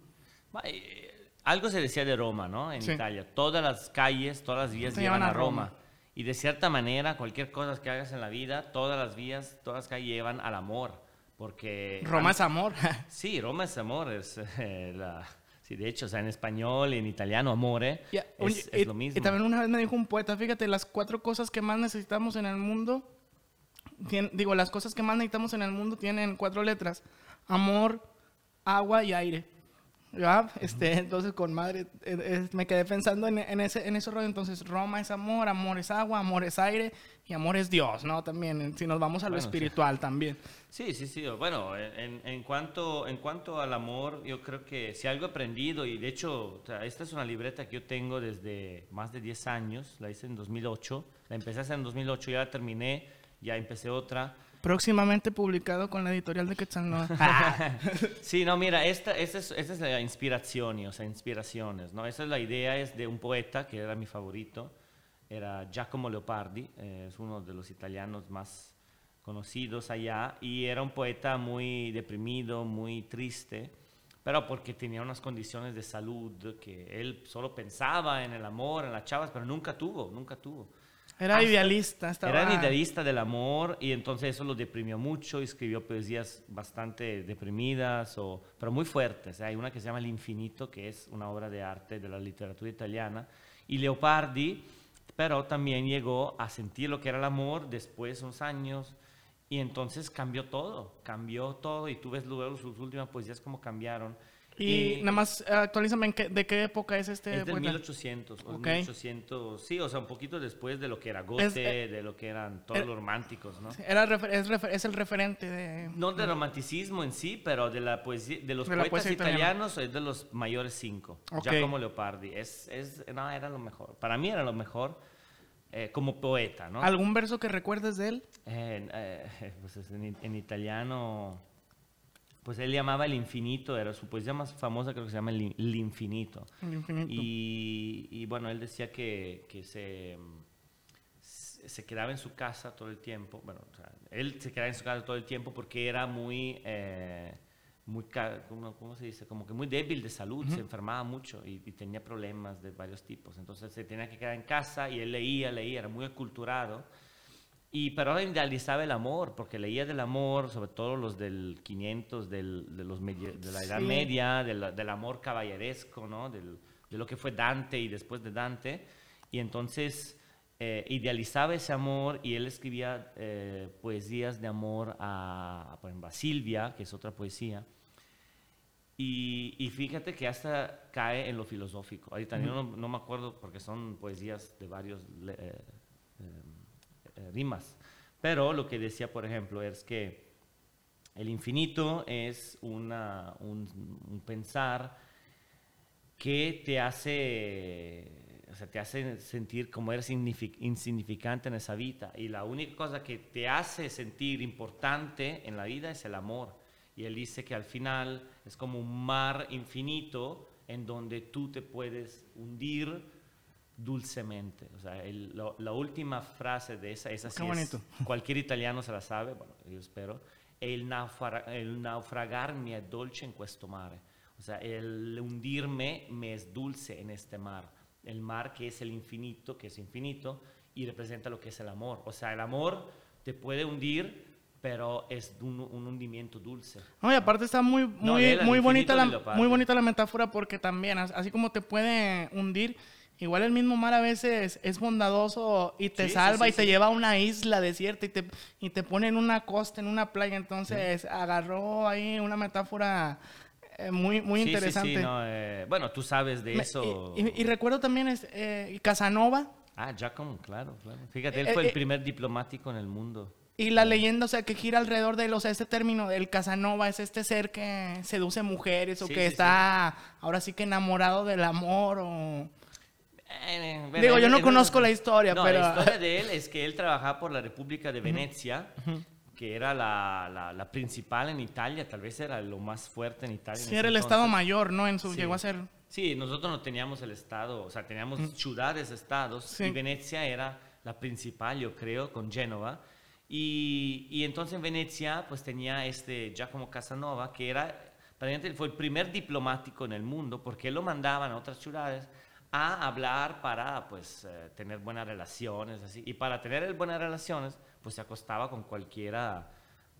Eh, algo se decía de Roma, ¿no? En Italia. Todas las calles, todas las vías llevan a Roma. Y de cierta manera, cualquier cosa que hagas en la vida, todas las vías, todas calles llevan al amor. Porque... Roma es amor. sí, Roma es amor. Es, eh, la, sí, de hecho, o sea, en español y en italiano, amore, es, lo mismo. Y también una vez me dijo un poeta, fíjate, las cuatro cosas que más necesitamos en el mundo, digo, las cosas que más necesitamos en el mundo tienen cuatro letras. Amor, agua y aire. ¿Ya? Este, entonces con madre eh, me quedé pensando en, en, ese, en ese rollo. Entonces Roma es amor, amor es agua, amor es aire y amor es Dios, ¿no? También, si nos vamos a lo espiritual también. Sí, sí, sí. Bueno, en, en, cuanto, en cuanto al amor, yo creo que si algo he aprendido, y de hecho, esta es una libreta que yo tengo desde más de 10 años, la hice en 2008, la empecé a hacer en 2008, ya la terminé, ya empecé otra Próximamente publicado con la editorial de Quetzalcoatl. sí, no, mira, esta, esta, es, esta es la inspiración, o sea, inspiraciones, ¿no? Esa es la idea, es de un poeta que era mi favorito, era Giacomo Leopardi, eh, es uno de los italianos más conocidos allá, y era un poeta muy deprimido, muy triste, pero porque tenía unas condiciones de salud que él solo pensaba en el amor, en las chavas, pero nunca tuvo, nunca tuvo. Era idealista. Estaba... Era idealista del amor y entonces eso lo deprimió mucho escribió poesías bastante deprimidas, o, pero muy fuertes. Hay una que se llama El Infinito, que es una obra de arte de la literatura italiana. Y Leopardi, pero también llegó a sentir lo que era el amor después de unos años y entonces cambió todo, cambió todo y tú ves luego sus últimas poesías como cambiaron. Y, nada más actualízame de qué época es este Es del 1800, 1800, sí, o sea, un poquito después de lo que era Goethe, eh, de lo que eran todos los románticos, ¿no? Era, es, es, el referente de... No del romanticismo en sí, pero de, la poesía, de los poetas italianos es de los mayores cinco, ya como Leopardi. Es, es, no, era lo mejor. Para mí era lo mejor eh, como poeta, ¿no? ¿Algún verso que recuerdes de él? Eh, pues en italiano pues él llamaba el infinito, era su poesía más famosa creo que se llama el, infinito. El infinito. Y, bueno, él decía que, que se, se quedaba en su casa todo el tiempo, bueno, o sea, él se quedaba en su casa todo el tiempo porque era muy, eh, muy ¿cómo, ¿cómo, se dice? Como que muy débil de salud, se enfermaba mucho y, y, tenía problemas de varios tipos. Entonces se tenía que quedar en casa y él leía, leía, era muy aculturado. Y, pero idealizaba el amor, porque leía del amor, sobre todo los del 500, del, de, los de la Edad Media, del, del, amor caballeresco, ¿no? Del, de lo que fue Dante y después de Dante. Y entonces eh, idealizaba ese amor y él escribía eh, poesías de amor a, por ejemplo, a Silvia, que es otra poesía. Y, y, fíjate que hasta cae en lo filosófico. Ahorita no, no, me acuerdo porque son poesías de varios... Eh, rimas. Pero lo que decía, por ejemplo, es que el infinito es una, un, pensar que te hace, o sea, te hace sentir como eres insignificante en esa vida. Y la única cosa que te hace sentir importante en la vida es el amor. Y él dice que al final es como un mar infinito en donde tú te puedes hundir dulcemente. O sea, la última frase de esa, esa sí es, cualquier italiano se la sabe, bueno, yo espero. El, el naufragar me es dolce en questo mare. O sea, el hundirme me es dulce en este mar. El mar que es el infinito, que es infinito, y representa lo que es el amor. O sea, el amor te puede hundir, pero es un, hundimiento dulce. No, y aparte está muy, muy, muy, bonita la, muy bonita la metáfora porque también, así como te puede hundir, Igual el mismo mar a veces es bondadoso y te salva y te lleva a una isla desierta y te, y te pone en una costa, en una playa. Entonces agarró ahí una metáfora eh, muy, muy interesante. Eh, bueno, tú sabes de eso. Y, recuerdo también es, eh, Casanova. Ah, Giacomo, claro, claro. Fíjate, él fue el primer diplomático en el mundo. Y la leyenda, o sea, que gira alrededor de él, o sea, este término del Casanova es este ser que seduce mujeres o que está ahora sí que enamorado del amor o eh, Digo, yo no conozco la historia, pero... La historia de él es que él trabajaba por la República de Venecia, que era la, la, principal en Italia, tal vez era lo más fuerte en Italia. Sí, era el Estado Mayor, ¿no? En su, Llegó a ser... Sí, nosotros no teníamos el Estado, o sea, teníamos ciudades, estados, y Venecia era la principal, yo creo, con Génova. Y, y, entonces en Venecia, pues tenía este Giacomo Casanova, que era, fue el primer diplomático en el mundo, porque él lo mandaban a otras ciudades a hablar para pues eh, tener buenas relaciones así y para tener buenas relaciones pues se acostaba con cualquiera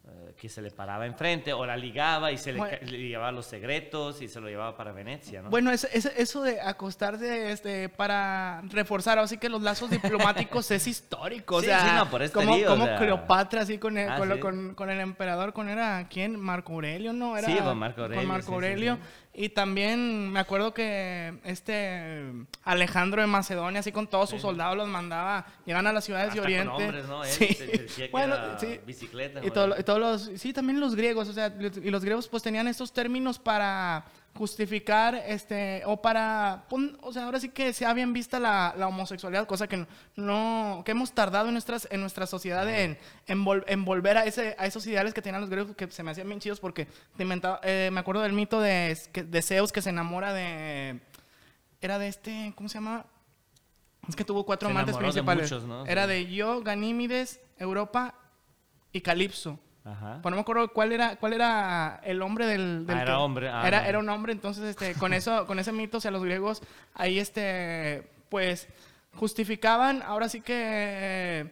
eh, que se le paraba enfrente o la ligaba y se le, llevaba los secretos y se lo llevaba para Venecia, ¿no? Bueno, eso, eso de acostarse este, para reforzar así que los lazos diplomáticos es histórico, sí, o sea, sí, no, por este como, como Cleopatra así con el, ah, con, con, el emperador, con era quién, Marco Aurelio, ¿no? Era, sí, con Marco Aurelio. Con Marco Aurelio. Y también me acuerdo que este Alejandro de Macedonia, así con todos sus soldados, los mandaba, llegan a las ciudades de Oriente. Con hombres, ¿no? sí. bueno, sí. Bicicleta. Y, todo, y, todos los, sí, también los griegos, o sea, y los griegos pues tenían estos términos para justificar este o para o sea ahora sí que se ha bien vista la, la, homosexualidad cosa que no que hemos tardado en nuestras en nuestra sociedad en, en, volver a ese a esos ideales que tenían los griegos que se me hacían bien chidos porque eh, me acuerdo del mito de, de Zeus que se enamora de era de este cómo se llama Es que tuvo cuatro amantes de principales. muchos, ¿no? Era de Yo, Ganímides, Europa y Calipso. Ajá. Pues no me acuerdo cuál era, cuál era el hombre del... del Ah, era hombre, ah, era, era un hombre, entonces este, con eso, con ese mito, o sea, los griegos ahí este, pues justificaban, ahora sí que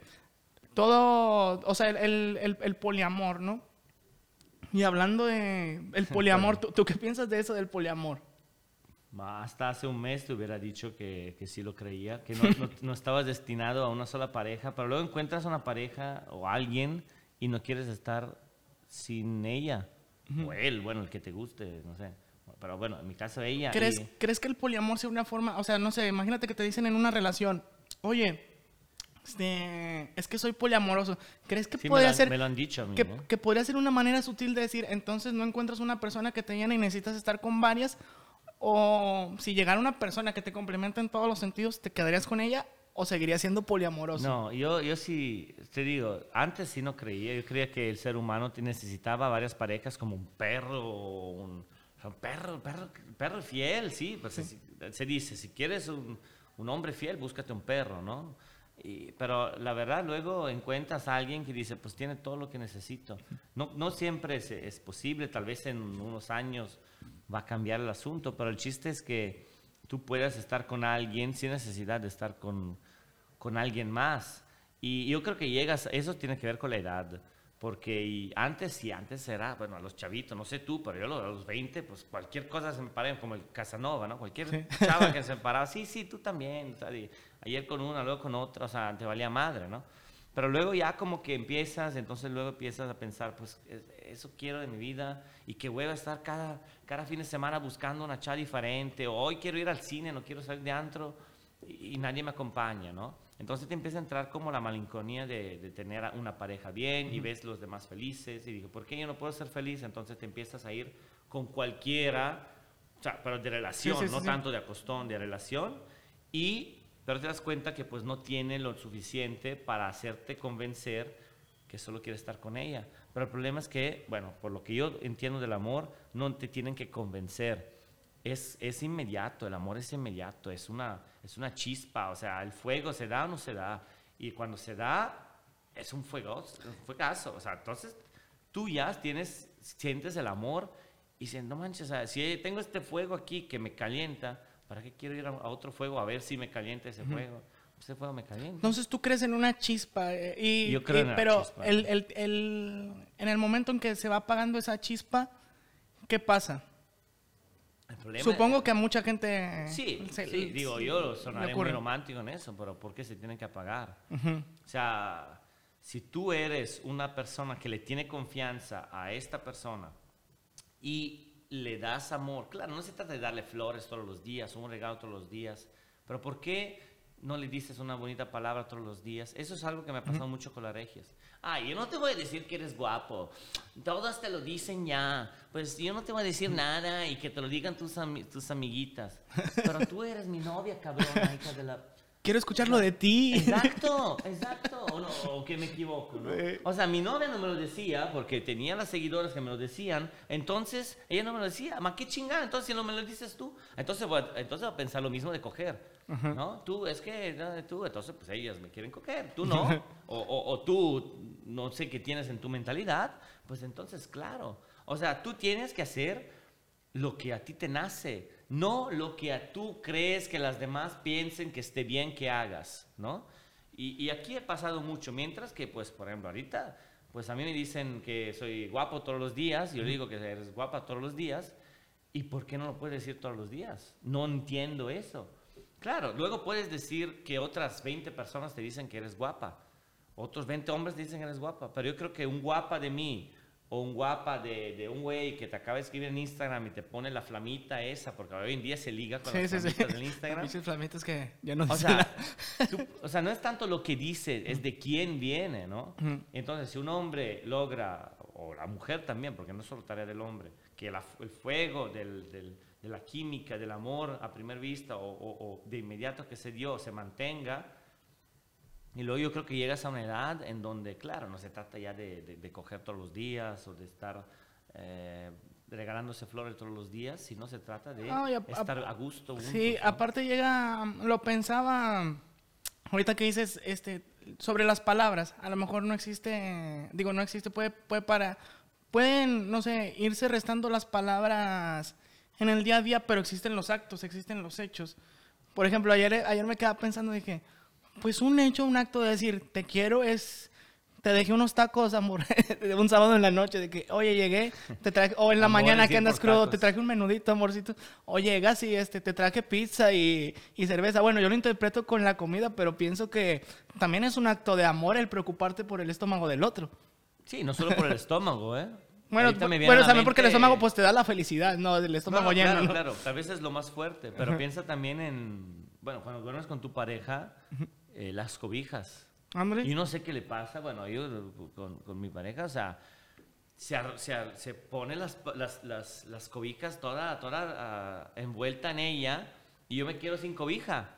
todo, o sea, el, el- el- el poliamor, ¿no? Y hablando de el poliamor, ¿tú, tú qué piensas de eso del poliamor? Hasta hace un mes te hubiera dicho que, que sí lo creía, que no, no, no estabas destinado a una sola pareja, pero luego encuentras una pareja o alguien y no quieres estar sin ella. O él, bueno, el que te guste, no sé. Pero bueno, en mi caso ella. ¿Crees, y- ¿Crees que el poliamor sea una forma, o sea, no sé, imagínate que te dicen en una relación, oye, este, es que soy poliamoroso, ¿crees que sí, me podría lo, ser me lo han dicho a mí. que, que podría ser una manera sutil de decir, entonces no encuentras una persona que te llene y necesitas estar con varias, o si llegara una persona que te complementa en todos los sentidos, ¿te quedarías con ella o seguirías siendo poliamoroso? No, yo, yo sí, te digo, antes sí no creía, yo creía que el ser humano necesitaba varias parejas como un perro, un, un perro, perro, perro fiel, sí, pues Se, se dice, si quieres un, un hombre fiel, búscate un perro, ¿no? Y- pero la verdad, luego encuentras a alguien que dice, pues tiene todo lo que necesito. No, no siempre es, es posible, tal vez en unos años va a cambiar el asunto, pero el chiste es que tú puedas estar con alguien sin necesidad de estar con, con alguien más. Y yo creo que llegas, eso tiene que ver con la edad, porque y antes sí, antes era, bueno, a los chavitos, no sé tú, pero yo a los 20, pues cualquier cosa se me paraba, como el Casanova, ¿no? Cualquier chava que se me paraba, sí, sí, tú también, o sea, y ayer con una, luego con otra, o sea, te valía madre, ¿no? Pero luego ya como que empiezas, entonces luego empiezas a pensar, pues es- eso quiero de mi vida y que voy a estar cada, cada fin de semana buscando una chava diferente, o hoy quiero ir al cine, no quiero salir de antro y, y nadie me acompaña, ¿no? Entonces te empieza a entrar como la malinconía de, de tener a una pareja bien y ves los demás felices y digo, ¿por qué yo no puedo ser feliz? Entonces te empiezas a ir con cualquiera, o sea, pero de relación, sí, sí, no sí. tanto de acostón, de relación, y pero te das cuenta que pues no tiene lo suficiente para hacerte convencer que solo quiere estar con ella. Pero el problema es que, bueno, por lo que yo entiendo del amor, no te tienen que convencer. Es, es inmediato, el amor es inmediato, es una, es una chispa, o sea, el fuego se da o no se da. Y cuando se da, es un fuego, un fuegazo. O sea, entonces tú ya tienes, sientes el amor y dices, no manches, o sea, si tengo este fuego aquí que me calienta, ¿para qué quiero ir a, otro fuego a ver si me calienta ese fuego? Ese fuego me calienta. Entonces tú crees en una chispa. eh, y, Yo creo y- en la pero chispa. El, el- el- en el momento en que se va apagando esa chispa, ¿qué pasa? Supongo que a mucha gente... Sí, se- sí, digo, yo sonaré muy romántico en eso, pero ¿por qué se tienen que apagar? Ujú. O sea, si tú eres una persona que le tiene confianza a esta persona y le das amor, claro, no se trata de darle flores todos los días, un regalo todos los días, pero ¿por qué no le dices una bonita palabra todos los días? Eso es algo que me ha pasado mucho con las regias. Ah, yo no te voy a decir que eres guapo, todas te lo dicen ya, pues yo no te voy a decir nada y que te lo digan tus, tus amiguitas, pero tú eres mi novia, cabrona, hija de la... Quiero escucharlo de ti. Exacto, exacto. O, no, o que me equivoco, ¿no? O sea, mi novia no me lo decía porque tenía las seguidoras que me lo decían. Entonces, ella no me lo decía. Ma, qué chingada. Entonces, si no me lo dices tú. Entonces voy a, entonces voy a pensar lo mismo de coger. ¿No? Tú, es que no, tú. Entonces, pues ellas me quieren coger. Tú no. O, o- o tú, no sé qué tienes en tu mentalidad. Pues entonces, claro. O sea, tú tienes que hacer lo que a ti te nace, no lo que a tú crees que las demás piensen que esté bien que hagas, ¿no? Y, y aquí he pasado mucho, mientras que, pues, por ejemplo, ahorita, pues a mí me dicen que soy guapo todos los días, yo le digo que eres guapa todos los días, ¿y por qué no lo puedes decir todos los días? No entiendo eso. Claro, luego puedes decir que otras 20 personas te dicen que eres guapa, otros 20 hombres te dicen que eres guapa, pero yo creo que un guapa de mí o un guapa de, de un güey que te acaba de escribir en Instagram y te pone la flamita esa, porque hoy en día se liga con Sí, las sí, sí. flamitas del Instagram. Pinches flamitas que ya no O sea, tú- o sea, no es tanto lo que dice, es de quién viene, ¿no? Entonces, si un hombre logra, o la mujer también, porque no es solo tarea del hombre, que la- el fuego del- del- de la química, del amor a primera vista o, o- o de inmediato que se dio se mantenga, y luego yo creo que llegas a una edad en donde, claro, no se trata ya de, de- de coger todos los días o de estar eh, regalándose flores todos los días, sino se trata de No, ap- estar a gusto. Sí, juntos, ¿no? aparte llega, lo pensaba ahorita que dices, este, sobre las palabras, a lo mejor no existe, digo, no existe, puede, puede para, pueden, no sé, irse restando las palabras en el día a día, pero existen los actos, existen los hechos. Por ejemplo, ayer, ayer me quedaba pensando, dije, pues un hecho, un acto de decir, te quiero es te dejé unos tacos, amor, un sábado en la noche, de que, oye, llegué, te traje, o en la mañana que andas crudo, te traje un menudito, amorcito, o llegas y este, te traje pizza y, y, cerveza. Bueno, yo lo interpreto con la comida, pero pienso que también es un acto de amor el preocuparte por el estómago del otro. Sí, no solo por el estómago, ¿eh? Bueno, bueno también porque el estómago pues te da la felicidad, ¿no? El estómago lleno. Claro, claro, tal vez es lo más fuerte, pero piensa también en, bueno, cuando duermes con tu pareja, eh, las cobijas. Y no sé qué le pasa, bueno, yo con, con mi pareja, o sea, se, se, se pone las, las, las, las, cobijas toda, toda uh, envuelta en ella y yo me quiero sin cobija.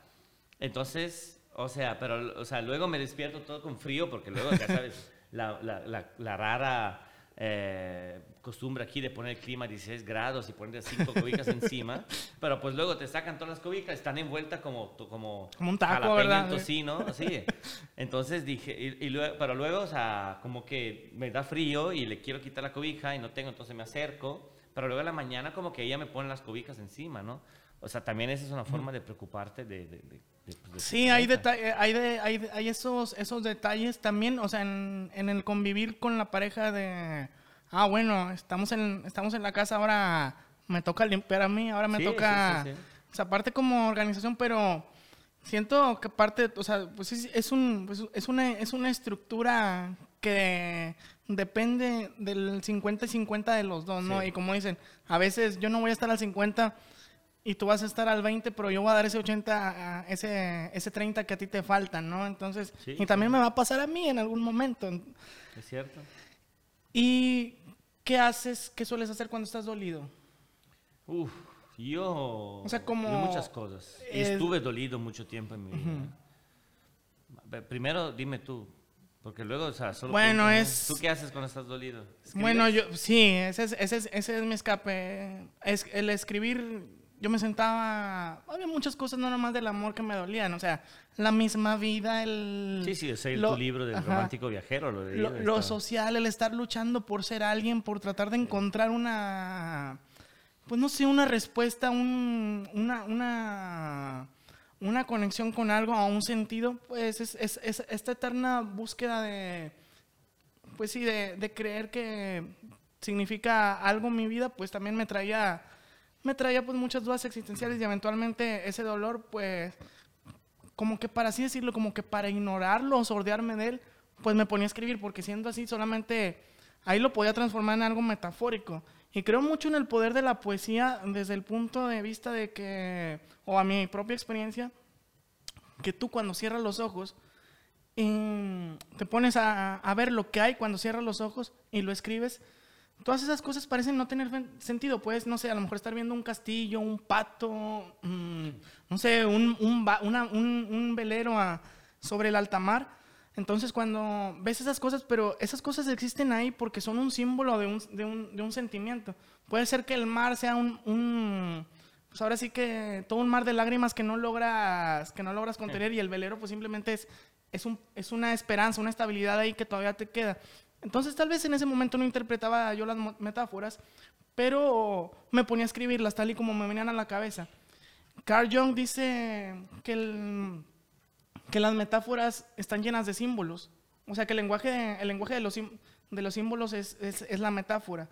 Entonces, o sea, pero, o sea, luego me despierto todo con frío porque luego, ya sabes, la, la, la rara eh, costumbre aquí de poner el clima a 16 grados y poner cinco cobijas encima, pero pues luego te sacan todas las cobijas, están envueltas como, como, como un taco, ¿verdad? tocino, así. Entonces dije, y, luego, pero luego, o sea, como que me da frío y le quiero quitar la cobija y no tengo, entonces me acerco, pero luego en la mañana como que ella me pone las cobijas encima, ¿no? O sea, también esa es una forma de preocuparte de... de, pues, sí, hay, hay, de, hay, hay, esos, esos detalles también, o sea, en, en, el convivir con la pareja de... Ah, bueno, estamos en, estamos en la casa, ahora me toca limpiar a mí, ahora me toca... o sea, parte como organización, pero siento que parte, o sea, pues es, es, un, pues es, una, es una estructura que depende del 50 y 50 de los dos, ¿no? Y como dicen, a veces yo no voy a estar al 50 y tú vas a estar al 20, pero yo voy a dar ese 80, ese, ese 30 que a ti te falta, ¿no? Entonces, y también me va a pasar a mí en algún momento. Es cierto. ¿Y qué haces, qué sueles hacer cuando estás dolido? Uf, yo... O sea, como... muchas cosas. Y estuve dolido mucho tiempo en mi vida. Primero, dime tú, porque luego, o sea, solo... Bueno, es... ¿Tú qué haces cuando estás dolido? Bueno, yo, sí, ese es, ese, es, ese es mi escape. Es, el escribir yo me sentaba, había muchas cosas, no más del amor que me dolían, o sea, la misma vida, el... Sí, sí, es tu libro del romántico viajero. Lo, lo, social, el estar luchando por ser alguien, por tratar de encontrar una, pues no sé, una respuesta, un, una, una, una conexión con algo, a un sentido, pues es, es, es esta eterna búsqueda de, pues sí, de, de creer que significa algo en mi vida, pues también me traía me traía pues muchas dudas existenciales y eventualmente ese dolor pues como que para así decirlo, como que para ignorarlo o sordearme de él, pues me ponía a escribir porque siendo así solamente ahí lo podía transformar en algo metafórico. Y creo mucho en el poder de la poesía desde el punto de vista de que, o a mi propia experiencia, que tú cuando cierras los ojos, y te pones a, a, ver lo que hay cuando cierras los ojos y lo escribes, Todas esas cosas parecen no tener sentido. Puedes, no sé, a lo mejor estar viendo un castillo, un pato, mm, no sé, un, un, un, velero sobre el alta mar. Entonces, cuando ves esas cosas, pero esas cosas existen ahí porque son un símbolo de un, de un, de sentimiento. Puede ser que el mar sea un, pues ahora sí que todo un mar de lágrimas que no logras, que no logras contener y el velero pues simplemente es, es, un, es una esperanza, una estabilidad ahí que todavía te queda. Entonces tal vez en ese momento no interpretaba yo las metáforas, pero me ponía a escribirlas tal y como me venían a la cabeza. Carl Jung dice que, que las metáforas están llenas de símbolos. O sea que el lenguaje, el lenguaje de, los, de los símbolos es, es, la metáfora.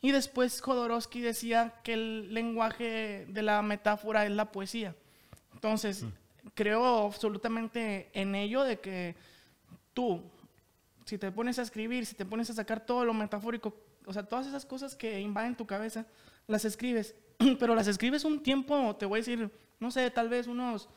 Y después Jodorowsky decía que el lenguaje de la metáfora es la poesía. Entonces, mm. creo absolutamente en ello de que tú, si te pones a escribir, si te pones a sacar todo lo metafórico, o sea, todas esas cosas que invaden tu cabeza, las escribes, pero las escribes un tiempo, te voy a decir, no sé, tal vez unos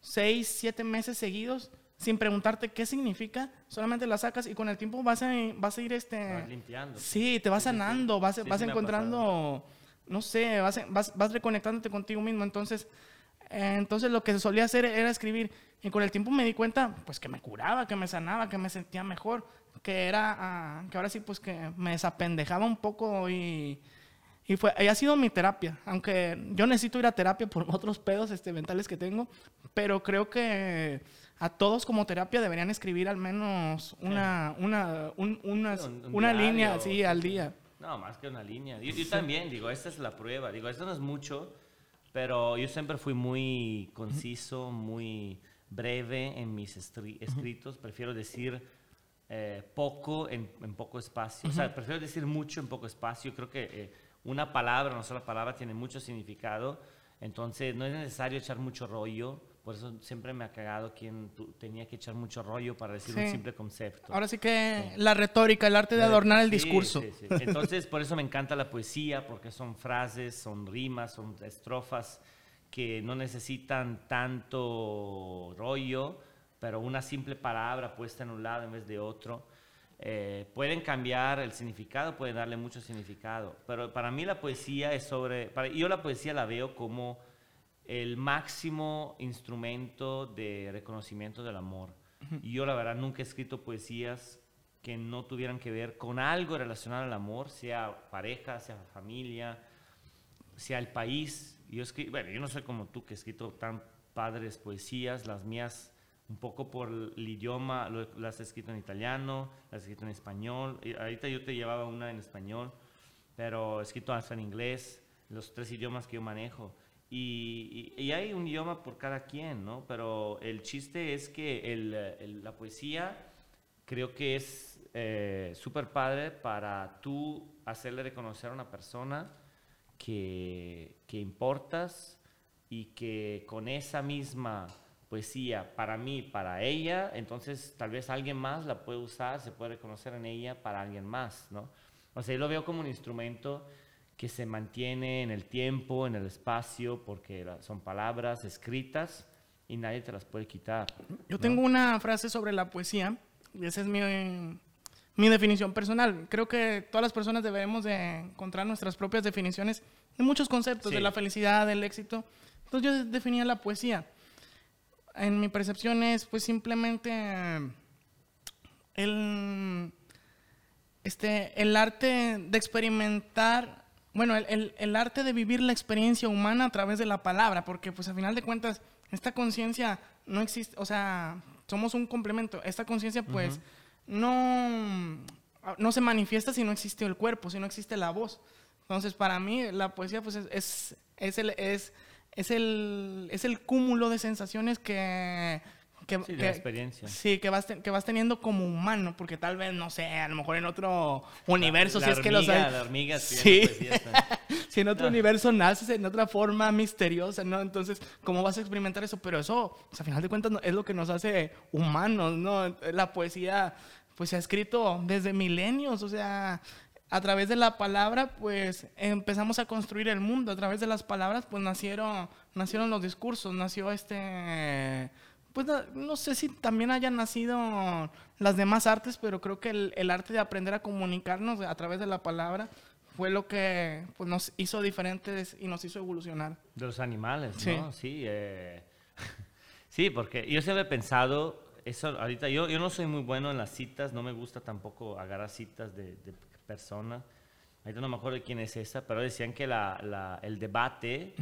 seis, siete meses seguidos, sin preguntarte qué significa, solamente las sacas y con el tiempo vas a, vas a ir este... limpiando. Sí, te vas sanando, vas, vas encontrando, no sé, vas, vas, vas reconectándote contigo mismo, entonces... Eh, entonces lo que solía hacer era escribir y con el tiempo me di cuenta, pues que me curaba, que me sanaba, que me sentía mejor, que era, ah, que ahora sí, pues que me desapendejaba un poco y, Y fue, ha sido mi terapia, aunque yo necesito ir a terapia por otros pedos este, mentales que tengo, pero creo que a todos como terapia deberían escribir al menos una, una, una línea así al día. No, más que una línea. Yo, también digo, esta es la prueba. Digo, esto no es mucho, pero yo siempre fui muy conciso, muy breve en mis escritos. Prefiero decir eh, poco en, poco espacio. O sea, prefiero decir mucho en poco espacio. Creo que eh, una palabra, una sola palabra, tiene mucho significado. Entonces, no es necesario echar mucho rollo. Por eso siempre me ha cagado quien tenía que echar mucho rollo para decir un simple concepto. Ahora sí que la retórica, el arte de adornar el discurso. Entonces, por eso me encanta la poesía, porque son frases, son rimas, son estrofas que no necesitan tanto rollo, pero una simple palabra puesta en un lado en vez de otro. Eh, pueden cambiar el significado, pueden darle mucho significado, pero para mí la poesía es sobre, para, yo la poesía la veo como el máximo instrumento de reconocimiento del amor. Y yo la verdad nunca he escrito poesías que no tuvieran que ver con algo relacionado al amor, sea pareja, sea familia, sea el país. Yo, bueno, yo no soy como tú que he escrito tan padres poesías, las mías un poco por el idioma, las he escrito en italiano, las he escrito en español. Y ahorita yo te llevaba una en español, pero he escrito hasta en inglés, los tres idiomas que yo manejo. Y, hay un idioma por cada quien, ¿no? Pero el chiste es que el, la poesía creo que es eh, súper padre para tú hacerle reconocer a una persona que, que importas y que con esa misma poesía para mí, para ella, entonces tal vez alguien más la puede usar, se puede reconocer en ella para alguien más, ¿no? O sea, yo lo veo como un instrumento que se mantiene en el tiempo, en el espacio, porque son palabras escritas y nadie te las puede quitar. Yo tengo una frase sobre la poesía, y esa es mi, mi definición personal. Creo que todas las personas debemos de encontrar nuestras propias definiciones de muchos conceptos, de la felicidad, del éxito. Entonces yo definía la poesía. En mi percepción es pues simplemente el, este, el arte de experimentar bueno, el, el, arte de vivir la experiencia humana a través de la palabra, porque pues a final de cuentas esta conciencia no existe, o sea, somos un complemento. Esta conciencia pues no, no se manifiesta si no existe el cuerpo, si no existe la voz. Entonces para mí la poesía pues es, es, es el, es, es, el, es el cúmulo de sensaciones que que, sí, experiencia. Sí, que vas, que vas teniendo como humano, porque tal vez, no sé, a lo mejor en otro universo, si es que lo sabes. La hormiga, sí. si en otro universo naces en otra forma misteriosa, ¿no? Entonces, ¿cómo vas a experimentar eso? Pero eso, pues, a final de cuentas, es lo que nos hace humanos, ¿no? La poesía, pues se ha escrito desde milenios, o sea, a través de la palabra, pues empezamos a construir el mundo. A través de las palabras, pues nacieron, nacieron los discursos, nació este pues no sé si también hayan nacido las demás artes, pero creo que el, arte de aprender a comunicarnos a través de la palabra fue lo que pues, nos hizo diferentes y nos hizo evolucionar. De los animales, ¿no? Sí, eh, sí, porque yo siempre he pensado, eso ahorita yo, yo no soy muy bueno en las citas, no me gusta tampoco agarrar citas de, de personas. Ahorita no me acuerdo de quién es esa, pero decían que la, el debate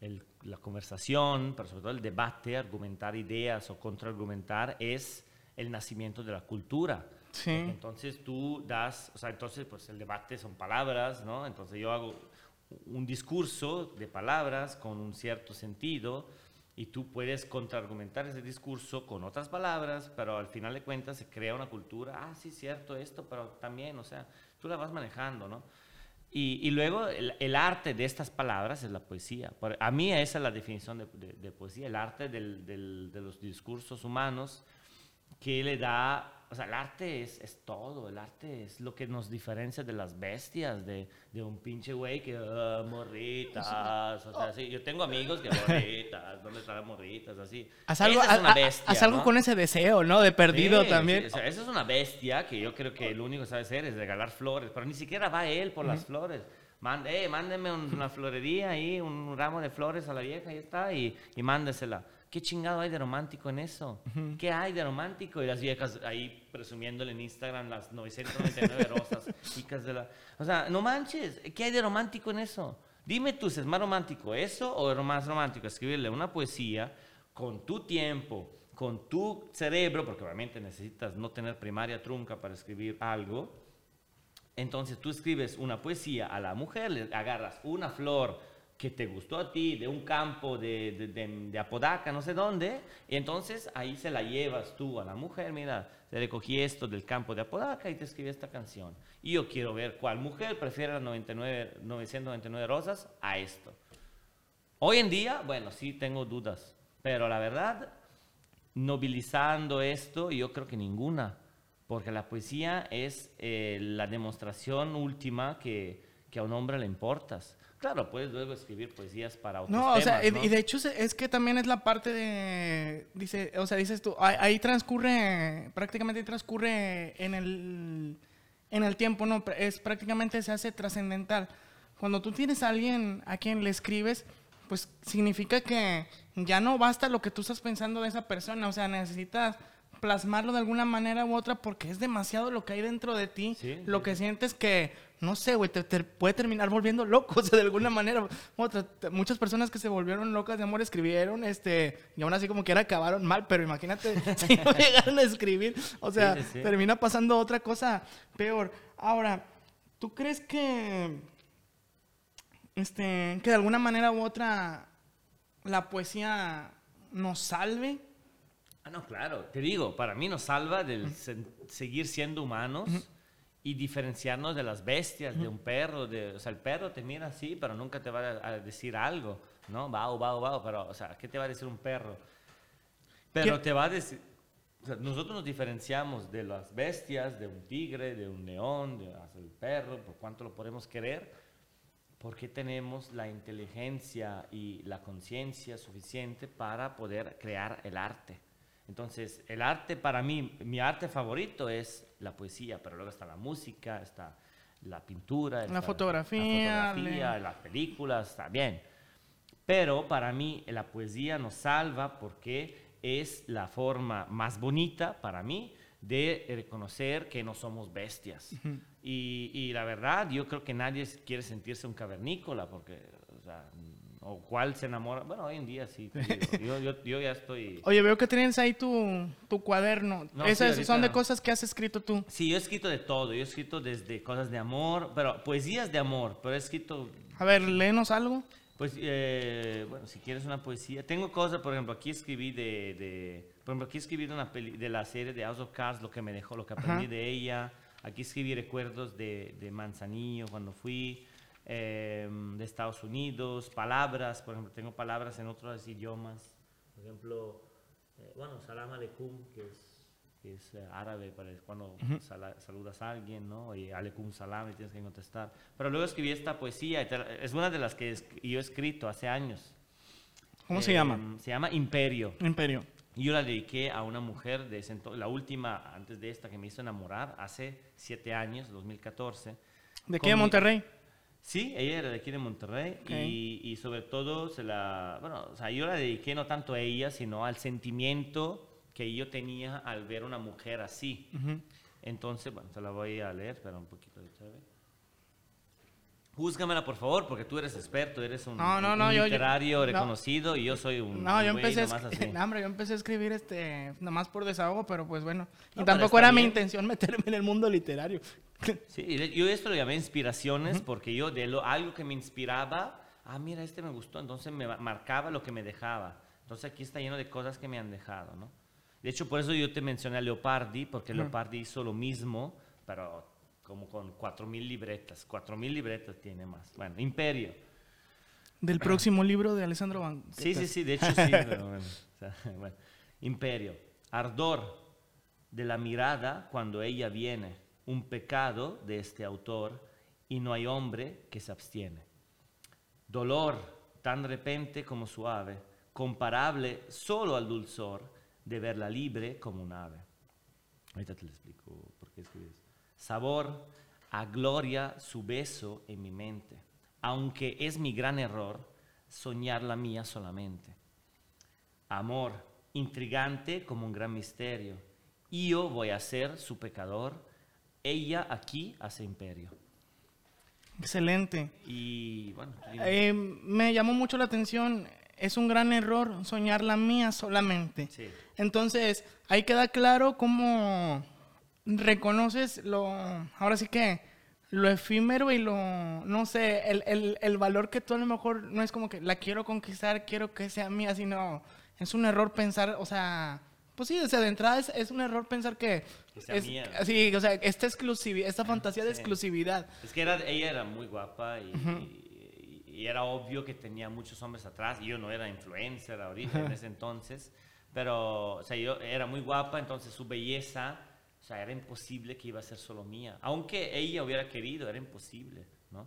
la conversación, pero sobre todo el debate, argumentar ideas o contraargumentar, es el nacimiento de la cultura. Sí. Entonces tú das, o sea, entonces pues el debate son palabras, ¿no? Entonces yo hago un discurso de palabras con un cierto sentido y tú puedes contraargumentar ese discurso con otras palabras, pero al final de cuentas se crea una cultura, ah, sí, cierto esto, pero también, o sea, tú la vas manejando, ¿no? Y, luego el, arte de estas palabras es la poesía. A mí esa es la definición de, poesía, el arte de los discursos humanos que le da o sea, el arte es, es, todo, el arte es lo que nos diferencia de las bestias, de, de un pinche güey que, uh, morritas, o sea, sí, yo tengo amigos que morritas, ¿dónde están las morritas? Así. Haz algo, es una bestia, haz algo con ese deseo, ¿no? De perdido también. o sea, esa es una bestia que yo creo que lo único que sabe hacer es regalar flores, pero ni siquiera va él por las flores. Mande, eh, mándeme una florería ahí, un ramo de flores a la vieja, y está, y, y mándesela ¿Qué chingado hay de romántico en eso? ¿Qué hay de romántico? Y las viejas ahí presumiéndole en Instagram las 999 rosas, chicas de la... O sea, no manches, ¿qué hay de romántico en eso? Dime tú, ¿es más romántico eso o es más romántico escribirle una poesía con tu tiempo, con tu cerebro, porque obviamente necesitas no tener primaria trunca para escribir algo? Entonces tú escribes una poesía a la mujer, le agarras una flor, que te gustó a ti, de un campo de, de, Apodaca, no sé dónde, y entonces ahí se la llevas tú a la mujer, mira, te recogí esto del campo de Apodaca y te escribí esta canción. Y yo quiero ver cuál mujer prefiere las 99, 999 rosas a esto. Hoy en día, bueno, sí tengo dudas, pero la verdad, nobilizando esto, yo creo que ninguna, porque la poesía es eh, la demostración última que, que a un hombre le importas. Claro, puedes luego escribir poesías para otros No, o sea, y de hecho es que también es la parte de, dice, o sea, dices tú, ahí, ahí transcurre, prácticamente transcurre en el, en el tiempo, ¿no? Es prácticamente se hace trascendental. Cuando tú tienes a alguien a quien le escribes, pues significa que ya no basta lo que tú estás pensando de esa persona, o sea, necesitas plasmarlo de alguna manera u otra porque es demasiado lo que hay dentro de ti, Sí, lo sí, que sientes que, no sé, güey, te, te puede terminar volviendo loco, o sea, de alguna manera. Otra, muchas personas que se volvieron locas de amor escribieron, este, y aún así como que era acabaron mal, pero imagínate si no llegaron a escribir, o sea, sí. termina pasando otra cosa peor. Ahora, ¿tú crees que, este, que de alguna manera u otra la poesía nos salve? Ah, no, claro. Te digo, para mí nos salva del seguir siendo humanos y diferenciarnos de las bestias, de un perro. De, o sea, el perro te mira así, pero nunca te va a, a decir algo, ¿no? Va, va, va, pero, o sea, ¿qué te va a decir un perro? Pero ¿Qué? te va a decir... o sea, nosotros nos diferenciamos de las bestias, de un tigre, de un león, de hasta el perro, por cuánto lo podemos querer, porque tenemos la inteligencia y la conciencia suficiente para poder crear el arte. Entonces, el arte para mí, mi arte favorito es la poesía, pero luego está la música, está la pintura, está fotografía, la fotografía, las películas, está bien. Pero para mí la poesía nos salva porque es la forma más bonita para mí de reconocer que no somos bestias. y, y la verdad, yo creo que nadie quiere sentirse un cavernícola porque, o cuál se enamora. Bueno, hoy en día sí. te digo, yo, yo, yo ya estoy... Oye, veo que tienes ahí tu, tu cuaderno. No, sí, Esas son de ahorita- cosas que has escrito tú. Sí, yo he escrito de todo. Yo he escrito desde cosas de amor, pero poesías de amor, pero he escrito A ver, léenos algo. Pues, eh, bueno, si quieres una poesía. Tengo cosas, por ejemplo, aquí escribí de, de- por ejemplo, aquí escribí de, una peli- de la serie de House of Cards, lo que me dejó, lo que aprendí Ajá. de ella. Aquí escribí recuerdos de, de Manzanillo cuando fui, eh, de Estados Unidos, palabras, por ejemplo, tengo palabras en otros idiomas. Por ejemplo, eh, bueno, salam aleikum, que es, que es eh, árabe para cuando sala- saludas a alguien, ¿no? Y aleikum salam y tienes que contestar. Pero luego escribí esta poesía, es una de las que yo he escrito hace años. ¿Cómo se Eh, llama? Se llama Imperio. Imperio. Y yo la dediqué a una mujer de ese la última antes de esta que me hizo enamorar, hace siete años, 2014. ¿De qué? ¿De mi- Monterrey? Sí, ella era de aquí de Monterrey Ok. y, y sobre todo se la, bueno, o sea, yo la dediqué no tanto a ella, sino al sentimiento que yo tenía al ver una mujer así. Entonces, bueno, se la voy a leer, espera un poquito de chévere. Júzgamela, por favor, porque tú eres experto, eres un, No, no, un no, yo- literario no. reconocido y yo soy un No, yo empecé, a nomás así. hombre, yo empecé a escribir este, nomás por desahogo, pero pues bueno. Y pero tampoco era mi intención meterme en el mundo literario. Sí, yo esto lo llamé inspiraciones porque yo de lo, algo que me inspiraba, ah, mira, este me gustó, entonces me ma- marcaba lo que me dejaba. Entonces aquí está lleno de cosas que me han dejado, ¿no? De hecho, por eso yo te mencioné a Leopardi, porque Leopardi hizo lo mismo, pero como con 4.000 libretas. 4.000 libretas tiene más. Bueno, Imperio. Del próximo libro de Alessandro Van. Sí, sí, sí, de hecho sí. pero bueno, o sea, bueno. Imperio. Ardor de la mirada cuando ella viene. Un pecado de este autor y no hay hombre que se abstiene. Dolor tan repente como suave, comparable solo al dulzor de verla libre como un ave. Ahorita te lo explico por qué escribí. Sabor a gloria su beso en mi mente, aunque es mi gran error soñar la mía solamente. amor, intrigante como un gran misterio. Yo voy a ser su pecador, ella aquí hace imperio. Excelente. Y bueno, Eh, me llamó mucho la atención, es un gran error soñar la mía solamente. sí. Entonces, ahí queda claro cómo reconoces lo, ahora sí que, lo efímero y lo, no sé, el, el, el valor que tú a lo mejor no es como que la quiero conquistar, quiero que sea mía, sino es un error pensar, o sea, pues sí, o sea, de entrada es, es un error pensar que... Que sea es, mía. Sí, o sea, esta exclusividad, esta fantasía de Sí. exclusividad. Es que era, ella era muy guapa y, y- y era obvio que tenía muchos hombres atrás. Y yo no era influencer ahorita en ese entonces, pero o sea, yo era muy guapa, entonces su belleza, o sea, era imposible que iba a ser solo mía. Aunque ella hubiera querido, era imposible, ¿no?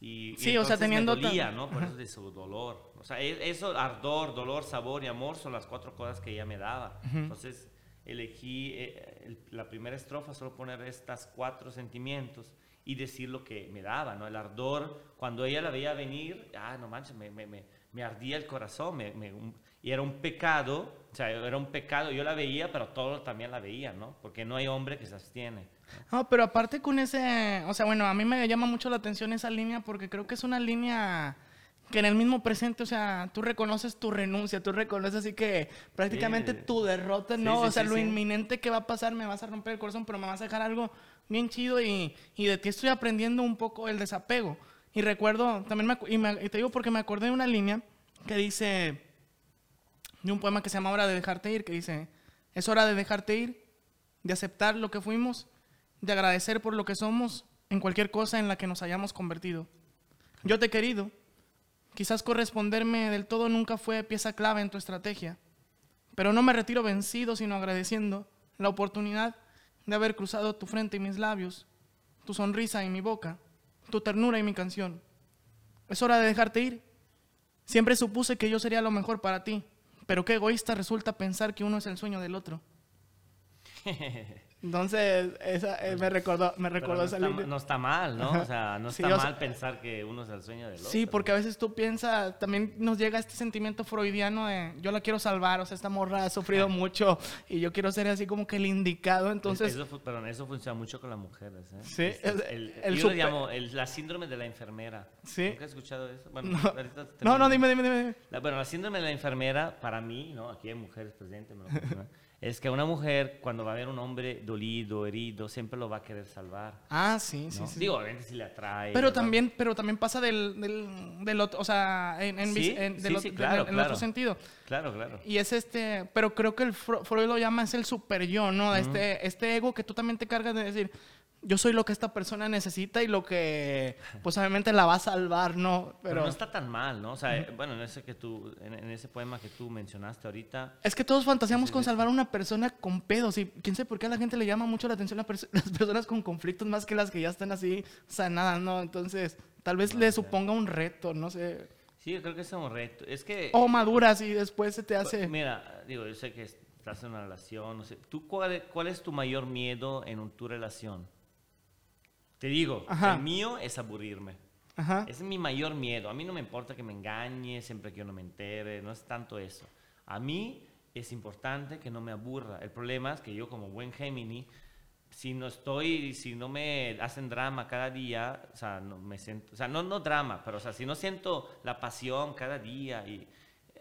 Y, y Sí, o sea, teniendo me dolía, ¿no? Por eso de su dolor. O sea, e- eso, ardor, dolor, sabor y amor son las cuatro cosas que ella me daba. Entonces, elegí eh, la primera estrofa, solo poner estas cuatro sentimientos y decir lo que me daba, ¿no? El ardor, cuando ella la veía venir, ah, no manches, me, me, ardía el corazón, un- y era un pecado, o sea, era un pecado, yo la veía, pero todos también la veían, ¿no? Porque no hay hombre que se abstiene. No, pero aparte con ese, o sea, bueno, a mí me llama mucho la atención esa línea porque creo que es una línea que en el mismo presente, o sea, tú reconoces tu renuncia, tú reconoces así que prácticamente Sí. tu derrota, Sí, ¿no? sí, o sea, sí, lo sí. inminente que va a pasar, me vas a romper el corazón, pero me vas a dejar algo bien chido y, y de ti estoy aprendiendo un poco el desapego. Y recuerdo, también me, y, me- y te digo porque me acordé de una línea que dice, de un poema que se llama Hora de dejarte ir, que dice, es hora de dejarte ir, de aceptar lo que fuimos, de agradecer por lo que somos en cualquier cosa en la que nos hayamos convertido. Yo te he querido, quizás corresponderme del todo nunca fue pieza clave en tu estrategia, pero no me retiro vencido, sino agradeciendo la oportunidad de haber cruzado tu frente y mis labios, tu sonrisa y mi boca, tu ternura y mi canción. Es hora de dejarte ir. Siempre supuse que yo sería lo mejor para ti, pero qué egoísta resulta pensar que uno es el sueño del otro. Entonces, esa, eh, me recordó, me recordó no, está, no está mal, ¿no? O sea, no Sí, está o sea- mal pensar que uno es el sueño del otro. Sí, porque a veces tú piensas, también nos llega este sentimiento freudiano de yo la quiero salvar, o sea, esta morra ha sufrido mucho y yo quiero ser así como que el indicado, entonces... eso, fu- pero eso funciona mucho con las mujeres. ¿eh? Sí, Es- es- el, el yo super- lo llamo el- la síndrome de la enfermera. Sí. ¿Nunca has escuchado eso? Bueno, No, ahorita no, no, dime, dime, dime. La- bueno, la síndrome de la enfermera, para mí, ¿no? aquí hay mujeres presentes, me lo es que una mujer, cuando va a ver un hombre dolido, herido, siempre lo va a querer salvar. Ah, sí, sí, ¿no? sí. Digo, obviamente si le atrae. Pero ¿verdad? también, pero también pasa del, del, del otro, o sea, en, en, Sí, en- del sí, sí, claro, en claro. otro sentido. Claro, claro. Y es este, pero creo que el Freud lo llama es el super yo, ¿no? Este, este ego que tú también te cargas de decir, yo soy lo que esta persona necesita y lo que, pues obviamente la va a salvar, ¿no? Pero, Pero, no está tan mal, ¿no? O sea, eh, bueno, en ese, que tú, en, en ese poema que tú mencionaste ahorita, es que todos fantaseamos con salvar a una persona con pedos y quién sabe por qué a la gente le llama mucho la atención la perso- las personas con conflictos más que las que ya están así sanadas, ¿no? Entonces, tal vez le suponga un reto, no sé. sí, yo creo que es un reto. Es que... O maduras y después se te Pues, hace... Mira, digo, yo sé que estás en una relación, no sé. ¿Tú cuál, cuál es tu mayor miedo en un- tu relación? Te digo, Ajá. el mío es aburrirme. Ajá. Es mi mayor miedo. A mí no me importa que me engañe siempre que yo no me entere, no es tanto eso. A mí es importante que no me aburra. El problema es que yo como buen Gemini, si no estoy, si no me hacen drama cada día, o sea, no me siento, o sea, no, no drama, pero o sea, si no siento la pasión cada día, y,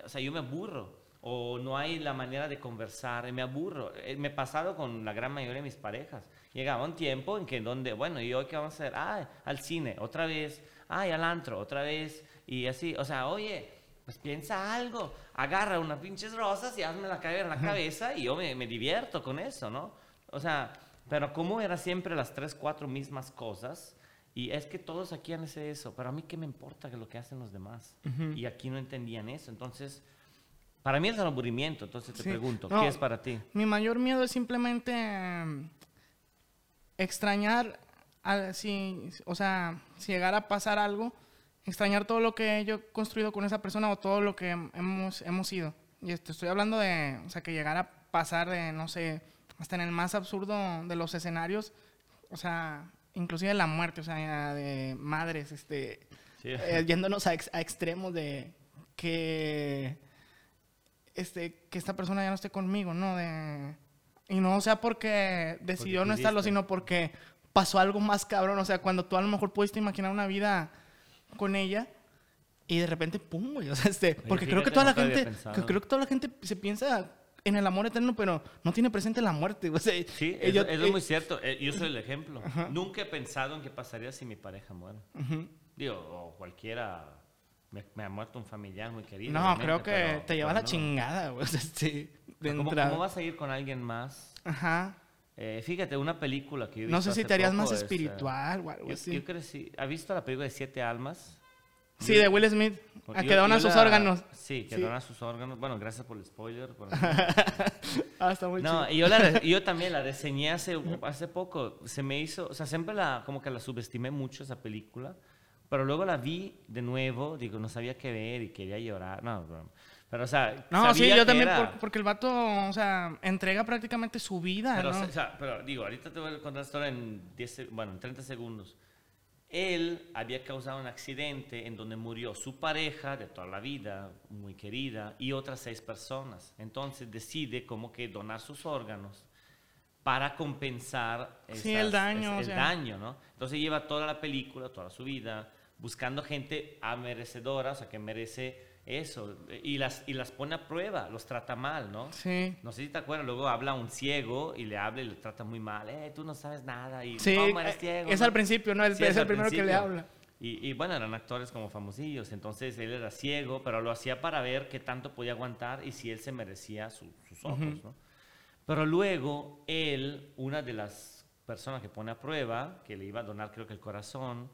o sea, yo me aburro. O no hay la manera de conversar, me aburro. Eh, Me he pasado con la gran mayoría de mis parejas. Llegaba un tiempo en que donde, bueno, ¿y hoy qué vamos a hacer? Ah, al cine, otra vez. Ay, al antro, otra vez. Y así, o sea, oye, pues piensa algo. Agarra unas pinches rosas y hazme la caer en la cabeza y yo me, me divierto con eso, ¿no? O sea, pero como era siempre las tres, cuatro mismas cosas, y es que todos aquí han hecho eso, pero a mí qué me importa que lo que hacen los demás. Y aquí no entendían eso, entonces, para mí es el aburrimiento, entonces te Sí. pregunto, No. ¿qué es para ti? Mi mayor miedo es simplemente em, extrañar, al- si, o sea, si llegara a pasar algo, extrañar todo lo que yo he construido con esa persona o todo lo que hem- hemos, hemos sido. Y esto, estoy hablando de, o sea, que llegara a pasar de, no sé, hasta en el más absurdo de los escenarios, o sea, inclusive la muerte, o sea, de madres, este, Sí. eh, yéndonos a, ex- a extremos de que este, que esta persona ya no esté conmigo, ¿no? De, y no sea porque decidió Porque no estarlo, sino porque pasó algo más cabrón. O sea, cuando tú a lo mejor pudiste imaginar una vida con ella y de repente, pum, güey. O sea, este, porque creo que toda la gente, que creo que toda la gente se piensa en el amor eterno, pero no tiene presente la muerte. O sea, Sí, eh, eso, yo- eso eh, es muy cierto. Eh, Yo soy el ejemplo. Nunca he pensado en qué pasaría si mi pareja muere. ujú. Digo, o cualquiera. Me, me ha muerto un familiar muy querido. No, creo que pero- te lleva la no. chingada, güey. O sea, sí, ¿Cómo, cómo vas a ir con alguien más? Ajá. Eh, fíjate, una película que yo he No sé si hace te harías poco más es, eh, espiritual o algo así. yo crecí. ¿Has visto la película de Siete Almas? Sí, de Will Smith. A que dona sus órganos. Sí, que Sí. dona sus órganos. Bueno, gracias por el spoiler. por- Ah, está muy No, chido. y yo, la yo también la reseñé hace, hace poco. Se me hizo, o sea, siempre la, como que la subestimé mucho esa película, pero luego la vi de nuevo, digo, no sabía qué ver y quería llorar. No, pero o sea, No, sí, yo también, era- por- porque el vato, o sea, entrega prácticamente su vida, Pero, ¿no? o sea, pero digo, ahorita te voy a contar la historia en 10, se- bueno, en 30 segundos. Él había causado un accidente en donde murió su pareja de toda la vida, muy querida, y otras seis personas. Entonces decide como que donar sus órganos para compensar Sí, el daño, es- o el sea. daño, ¿no? Entonces lleva toda la película, toda su vida, buscando gente merecedora, o sea, que merece eso, y las, y las pone a prueba, los trata mal, ¿no? Sí. No sé si te acuerdas, luego habla un ciego y le habla y le trata muy mal. Eh, tú no sabes nada y Sí, ¿cómo eres eh, ciego? es no?". al principio, ¿no? Sí, es el primero que le habla. Y, y bueno, eran actores como famosillos, entonces él era ciego, pero lo hacía para ver qué tanto podía aguantar y si él se merecía su- sus ojos, ¿no? Pero luego él, una de las personas que pone a prueba, que le iba a donar creo que el corazón,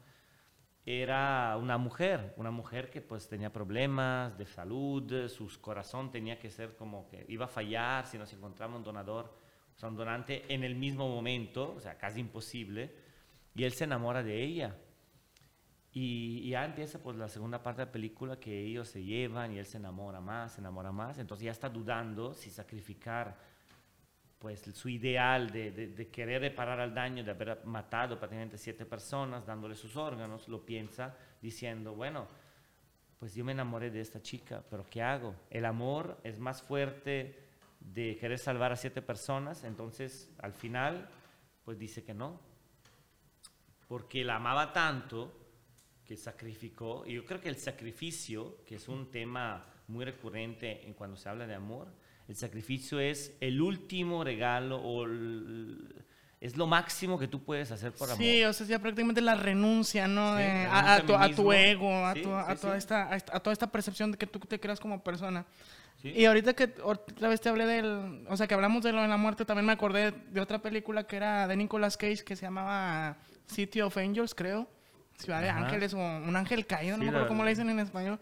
era una mujer, una mujer que pues tenía problemas de salud, su corazón tenía que ser como que iba a fallar si no se encontraba un donador, o sea, un donante en el mismo momento, o sea, casi imposible, y él se enamora de ella. Y, ya empieza pues la segunda parte de la película que ellos se llevan y él se enamora más, se enamora más, entonces ya está dudando si sacrificar pues su ideal de, querer reparar al daño, de haber matado prácticamente siete personas, dándole sus órganos, lo piensa diciendo, bueno, pues yo me enamoré de esta chica, pero ¿qué hago? El amor es más fuerte de querer salvar a siete personas, entonces al final, pues dice que no, porque la amaba tanto que sacrificó, y yo creo que el sacrificio, que es un tema muy recurrente en cuando se habla de amor, el sacrificio es el último regalo o el- es lo máximo que tú puedes hacer por amor. Sí, o sea, ya prácticamente la renuncia, ¿no? Sí, De- renuncia a, a tu, a tu ego, a, Sí, tu- a sí, toda. Esta, a toda esta percepción de que tú te creas como persona. Y ahorita que otra vez te hablé del, o sea, que hablamos de lo de la muerte, también me acordé de otra película que era de Nicolas Cage que se llamaba City of Angels, creo. Ciudad de Ajá. Ángeles o un ángel caído, no me acuerdo la- cómo le dicen en español.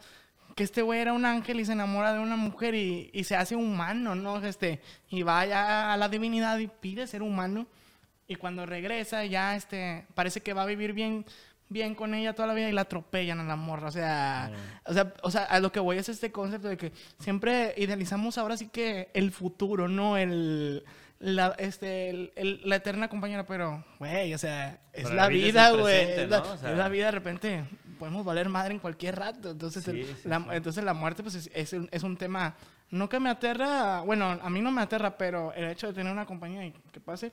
Que este güey era un ángel y se enamora de una mujer y, y se hace humano, ¿no? Este, y va ya a la divinidad y pide ser humano. Y cuando regresa ya este, parece que va a vivir bien, bien con ella toda la vida y la atropellan a la morra. O sea, o sea, o sea, a lo que voy es este concepto de que siempre idealizamos ahora sí que el futuro, ¿no? El, la, este, el- el- la eterna compañera, pero, güey, o sea, es Pero la vida güey. es la vida, de repente podemos valer madre en cualquier rato. Entonces, Sí, el- sí, la, sí. entonces la muerte, pues, es, es un, es un tema, no que me aterra, bueno, a mí no me aterra, pero el hecho de tener una compañía y que pase.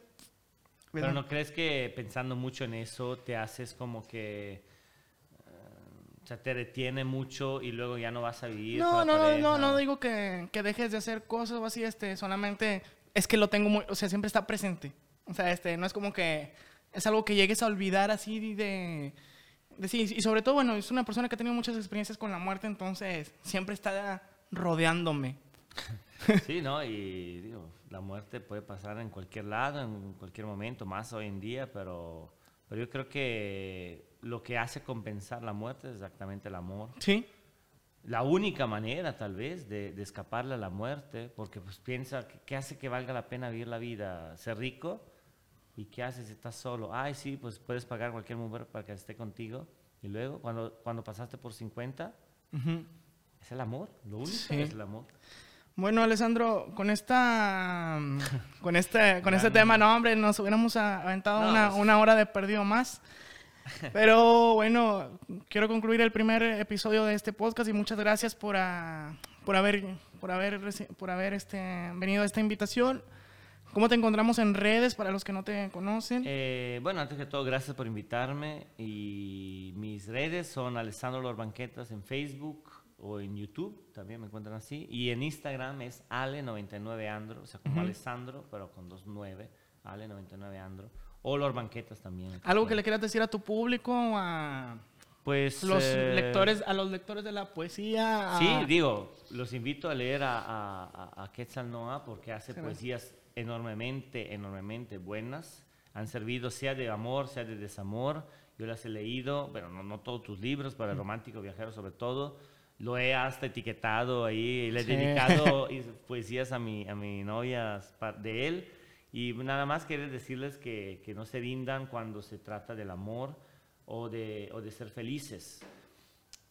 Pero ¿no crees que pensando mucho en eso te haces como que... eh, o sea, te retiene mucho y luego ya no vas a vivir No, no, no, pareja? no, no digo que, que dejes de hacer cosas o así, este, solamente es que lo tengo muy, o sea, siempre está presente. O sea, este, no es como que es algo que llegues a olvidar así de sí, y sobre todo, bueno, es una persona que ha tenido muchas experiencias con la muerte, entonces siempre está rodeándome. Sí, ¿no? Y digo, la muerte puede pasar en cualquier lado, en cualquier momento, más hoy en día, pero, pero yo creo que lo que hace compensar la muerte es exactamente el amor. Sí. La única manera, tal vez, de, de escaparle a la muerte, porque pues piensa, ¿qué- ¿qué hace que valga la pena vivir la vida? ¿Ser rico? ¿Y qué haces estás solo? Ay, sí, pues puedes pagar cualquier mujer para que esté contigo. Y luego, cuando, cuando pasaste por 50, Ujú. es el amor. Lo único Sí. es el amor. Bueno, Alessandro, con esta, con este, con este tema, no, hombre, nos hubiéramos a- aventado No, una, pues. una hora de perdido más. Pero bueno, quiero concluir el primer episodio de este podcast y muchas gracias por, ah, por haber, por haber, por haber este, venido a esta invitación. ¿Cómo te encontramos en redes para los que no te conocen? Eh, bueno, antes que todo, gracias por invitarme. Y mis redes son Alessandro Los Banquetas en Facebook o en YouTube, también me encuentran así. Y en Instagram es Ale99Andro, o sea, como Alessandro, pero con dos nueve, Ale99Andro. O Los Banquetas también. ¿Algo que le quieras decir a tu público, a Pues. los eh, lectores, a los lectores de la poesía? a- Sí, digo, los invito a leer a, a, a- Quetzal Noah porque hace Sí, poesías enormemente, enormemente buenas. Han servido sea de amor, sea de desamor. Yo las he leído, pero no, no todos tus libros, para el romántico viajero sobre todo. Lo he hasta etiquetado ahí, le he Sí. dedicado poesías a mi, a mi novia de él. Y nada más quiero decirles que, que no se rindan cuando se trata del amor o de, o de ser felices.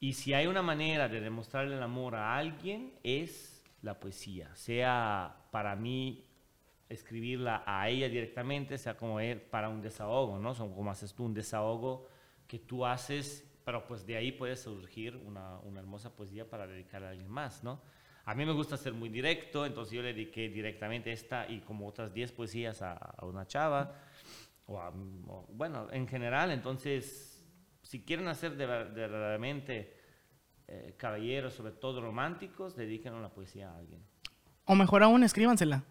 Y si hay una manera de demostrarle el amor a alguien, es la poesía. Sea para mí escribirla a ella directamente, sea como él para un desahogo, ¿no? Son como haces tú un desahogo que tú haces, pero pues de ahí puede surgir una, una hermosa poesía para dedicar a alguien más, ¿no? A mí me gusta ser muy directo, entonces yo le dediqué directamente esta y como otras 10 poesías a, una chava, o, a- bueno, en general, entonces, si quieren hacer de verdaderamente eh, caballeros, sobre todo románticos, dediquen una poesía a alguien. O mejor aún, escríbansela.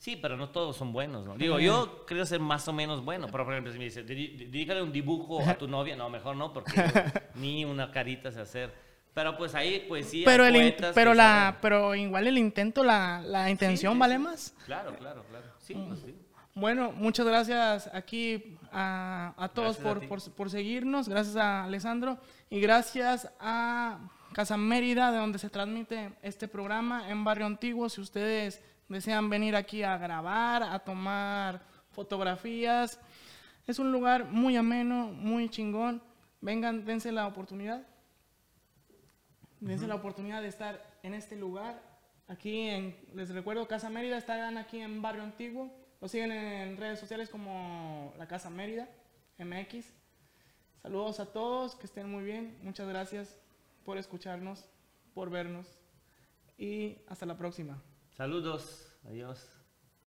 Sí, pero no todos son buenos, ¿no? Digo, yo creo ser más o menos bueno, pero por ejemplo, si me dice, "Dedi- dedícale un dibujo a tu novia, no, mejor no, porque ni una carita sé hacer. Pero pues ahí poesía, pero, el poetas pero, la, saben- pero igual el intento, la, la intención sí, vale sí. más. Claro, claro, claro. Sí, Mm. pues sí. Bueno, muchas gracias aquí a, a todos Gracias por, por, por seguirnos, gracias a Alessandro y gracias a Casa Mérida, de donde se transmite este programa en Barrio Antiguo. Si ustedes desean venir aquí a grabar, a tomar fotografías, es un lugar muy ameno, muy chingón. Vengan, dense la oportunidad. Dense la oportunidad de estar en este lugar. Aquí, en, les recuerdo, Casa Mérida, están aquí en Barrio Antiguo. Lo siguen en redes sociales como la Casa Mérida, MX. Saludos a todos, que estén muy bien. Muchas gracias por escucharnos, por vernos. Y hasta la próxima. Saludos, adiós.